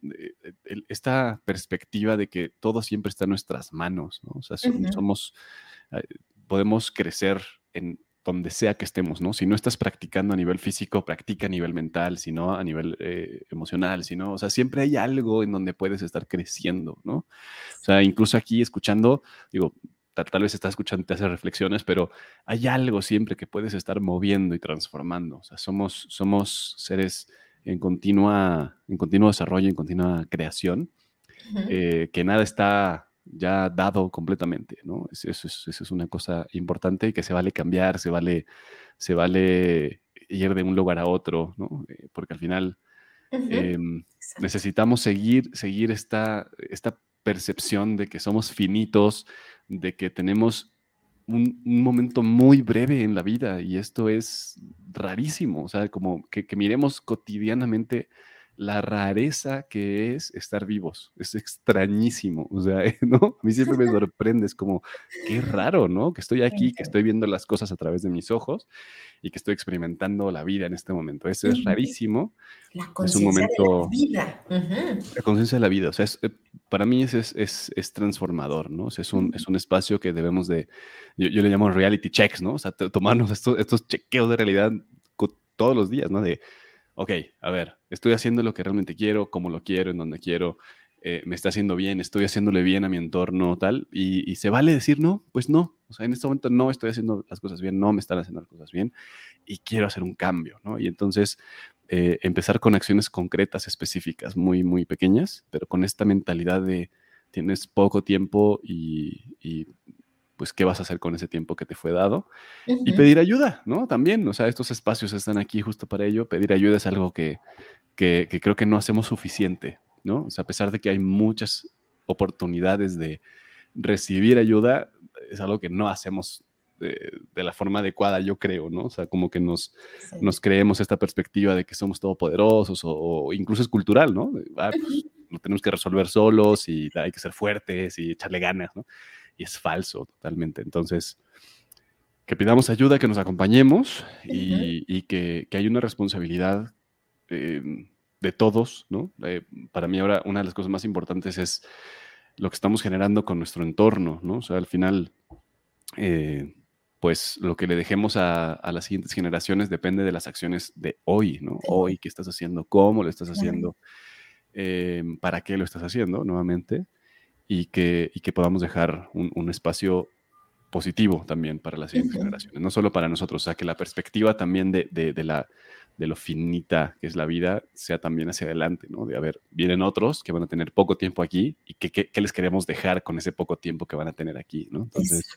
Esta perspectiva de que todo siempre está en nuestras manos, ¿no? O sea, somos, eh, podemos crecer en donde sea que estemos, ¿no? Si no estás practicando a nivel físico, practica a nivel mental, si no a nivel eh, emocional, si no, o sea, siempre hay algo en donde puedes estar creciendo, ¿no? O sea, incluso aquí escuchando, digo, tal, vez estás escuchando te hace reflexiones, pero hay algo siempre que puedes estar moviendo y transformando. O sea, somos, somos seres en, continua, en continuo desarrollo, en continua creación, eh, que nada está ya dado completamente, ¿no? Eso es, una cosa importante y que se vale cambiar, se vale, se vale ir de un lugar a otro, ¿no? Eh, porque al final em, necesitamos seguir, seguir esta, esta percepción de que somos finitos, de que tenemos un, momento muy breve en la vida y esto es rarísimo, o sea, como que, que miremos cotidianamente la rareza que es estar vivos. Es extrañísimo. O sea, ¿no? A mí siempre me sorprende, es como, qué raro, ¿no? Que estoy aquí, que estoy viendo las cosas a través de mis ojos y que estoy experimentando la vida en este momento. Eso es rarísimo. La conciencia de la vida. La conciencia de la vida. O sea, eh, para mí es, es, es, transformador, ¿no? O sea, es, un, es un espacio que debemos de, yo, le llamo reality checks, ¿no? O sea, tomarnos estos, estos chequeos de realidad todos los días, ¿no? De, ok, a ver, estoy haciendo lo que realmente quiero, como lo quiero, en donde quiero, eh, me está haciendo bien, estoy haciéndole bien a mi entorno, tal, y, se vale decir no, pues no, o sea, en este momento no estoy haciendo las cosas bien, no me están haciendo las cosas bien, y quiero hacer un cambio, ¿no? Y entonces eh, empezar con acciones concretas, específicas, muy, muy pequeñas, pero con esta mentalidad de tienes poco tiempo y, y pues qué vas a hacer con ese tiempo que te fue dado y pedir ayuda, ¿no? También, o sea, estos espacios están aquí justo para ello. Pedir ayuda es algo que, que, creo que no hacemos suficiente, ¿no? O sea, a pesar de que hay muchas oportunidades de recibir ayuda, es algo que no hacemos de, la forma adecuada, yo creo, ¿no? O sea, como que nos, nos creemos esta perspectiva de que somos todopoderosos o, o incluso es cultural, ¿no? Ah, pues, lo tenemos que resolver solos y hay que ser fuertes y echarle ganas, ¿no? Y es falso totalmente. Entonces, que pidamos ayuda, que nos acompañemos y, que, que, hay una responsabilidad em, de todos, ¿no? Eh, para mí ahora una de las cosas más importantes es lo que estamos generando con nuestro entorno, ¿no? O sea, al final, eh, pues lo que le dejemos a, las siguientes generaciones depende de las acciones de hoy, ¿no? Hoy, ¿qué estás haciendo? ¿Cómo lo estás haciendo? ¿Para qué lo estás haciendo? Nuevamente y que, y que podamos dejar un, espacio positivo también para las siguientes generaciones, no solo para nosotros, o sea, que la perspectiva también de, de, la, de lo finita que es la vida sea también hacia adelante, ¿no? De, a ver, vienen otros que van a tener poco tiempo aquí y qué que, les queremos dejar con ese poco tiempo que van a tener aquí, ¿no? Entonces,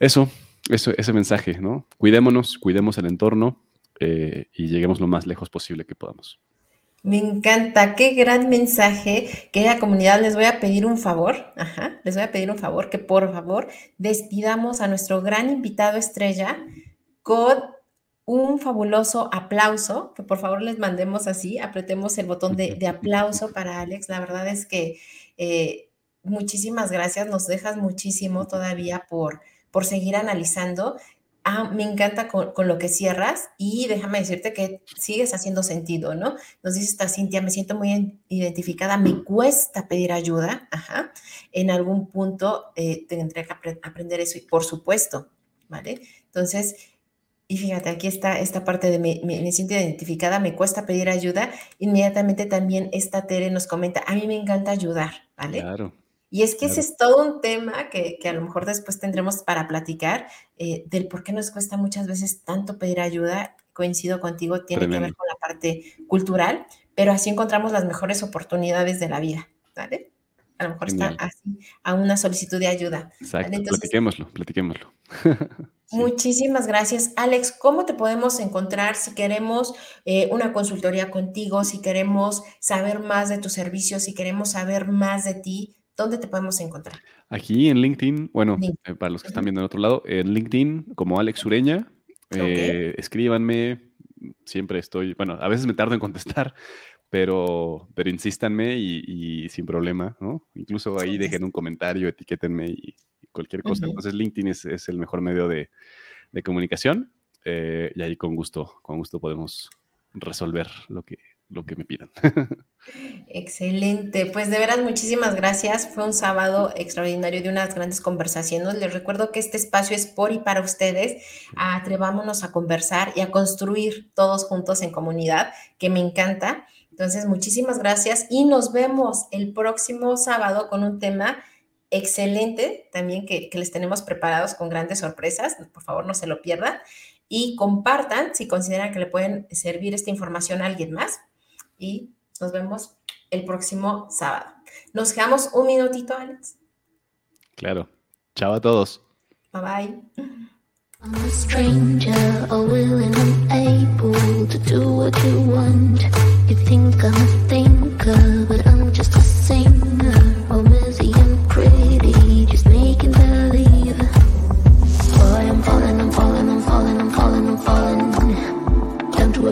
eso, eso, ese mensaje, ¿no? Cuidémonos, cuidemos el entorno eh, y lleguemos lo más lejos posible que podamos. Me encanta, qué gran mensaje. Querida comunidad, les voy a pedir un favor, ajá, les voy a pedir un favor, que por favor despidamos a nuestro gran invitado estrella con un fabuloso aplauso, que por favor les mandemos así, apretemos el botón de, aplauso para Alex. La verdad es que eh, muchísimas gracias, nos dejas muchísimo todavía por, por seguir analizando ah, me encanta con, lo que cierras y déjame decirte que sigues haciendo sentido, ¿no? Nos dice esta Cintia, me siento muy identificada, me cuesta pedir ayuda, ajá, en algún punto eh, tendré que aprender eso y por supuesto, ¿vale? Entonces, y fíjate, aquí está esta parte de me, me, siento identificada, me cuesta pedir ayuda. Inmediatamente también esta Tere nos comenta, a mí me encanta ayudar, ¿vale? Claro. Y es que ese es todo un tema que, a lo mejor después tendremos para platicar eh, del por qué nos cuesta muchas veces tanto pedir ayuda. Coincido contigo, tiene que ver con la parte cultural, pero así encontramos las mejores oportunidades de la vida, ¿vale? A lo mejor está así, a una solicitud de ayuda. Exacto, platiquémoslo, platiquémoslo. Muchísimas gracias, Alex. ¿Cómo te podemos encontrar si queremos eh, una consultoría contigo, si queremos saber más de tus servicios, si queremos saber más de ti? ¿Dónde te podemos encontrar? Aquí en LinkedIn, bueno, eh, para los que están viendo en otro lado, en LinkedIn como Alex Ureña, eh, escríbanme, siempre estoy, bueno, a veces me tardo en contestar, pero, pero insístanme y, sin problema, ¿no? Incluso ahí dejen un comentario, etiquétenme y, cualquier cosa. Entonces LinkedIn es, el mejor medio de, comunicación eh, y ahí con gusto, con gusto podemos resolver lo que, lo que me pidan. Excelente, pues de veras muchísimas gracias. Fue un sábado extraordinario de unas grandes conversaciones. Les recuerdo que este espacio es por y para ustedes. Atrevámonos a conversar y a construir todos juntos en comunidad, que me encanta. Entonces, muchísimas gracias y nos vemos el próximo sábado con un tema excelente también que, que les tenemos preparados con grandes sorpresas. Por favor, no se lo pierdan y compartan si consideran que le pueden servir esta información a alguien más y nos vemos el próximo sábado. Nos quedamos un minutito, Alex. Claro. Chao a todos. Bye bye. I'm a stranger, unwilling, unable to do what you want. You think I'm a thinker, but I'm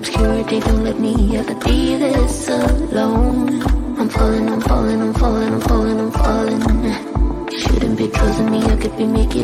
obscurity, don't let me ever be this alone. I'm falling, I'm falling, I'm falling, I'm falling, I'm falling. You Shouldn't be trusting me, I could be making it.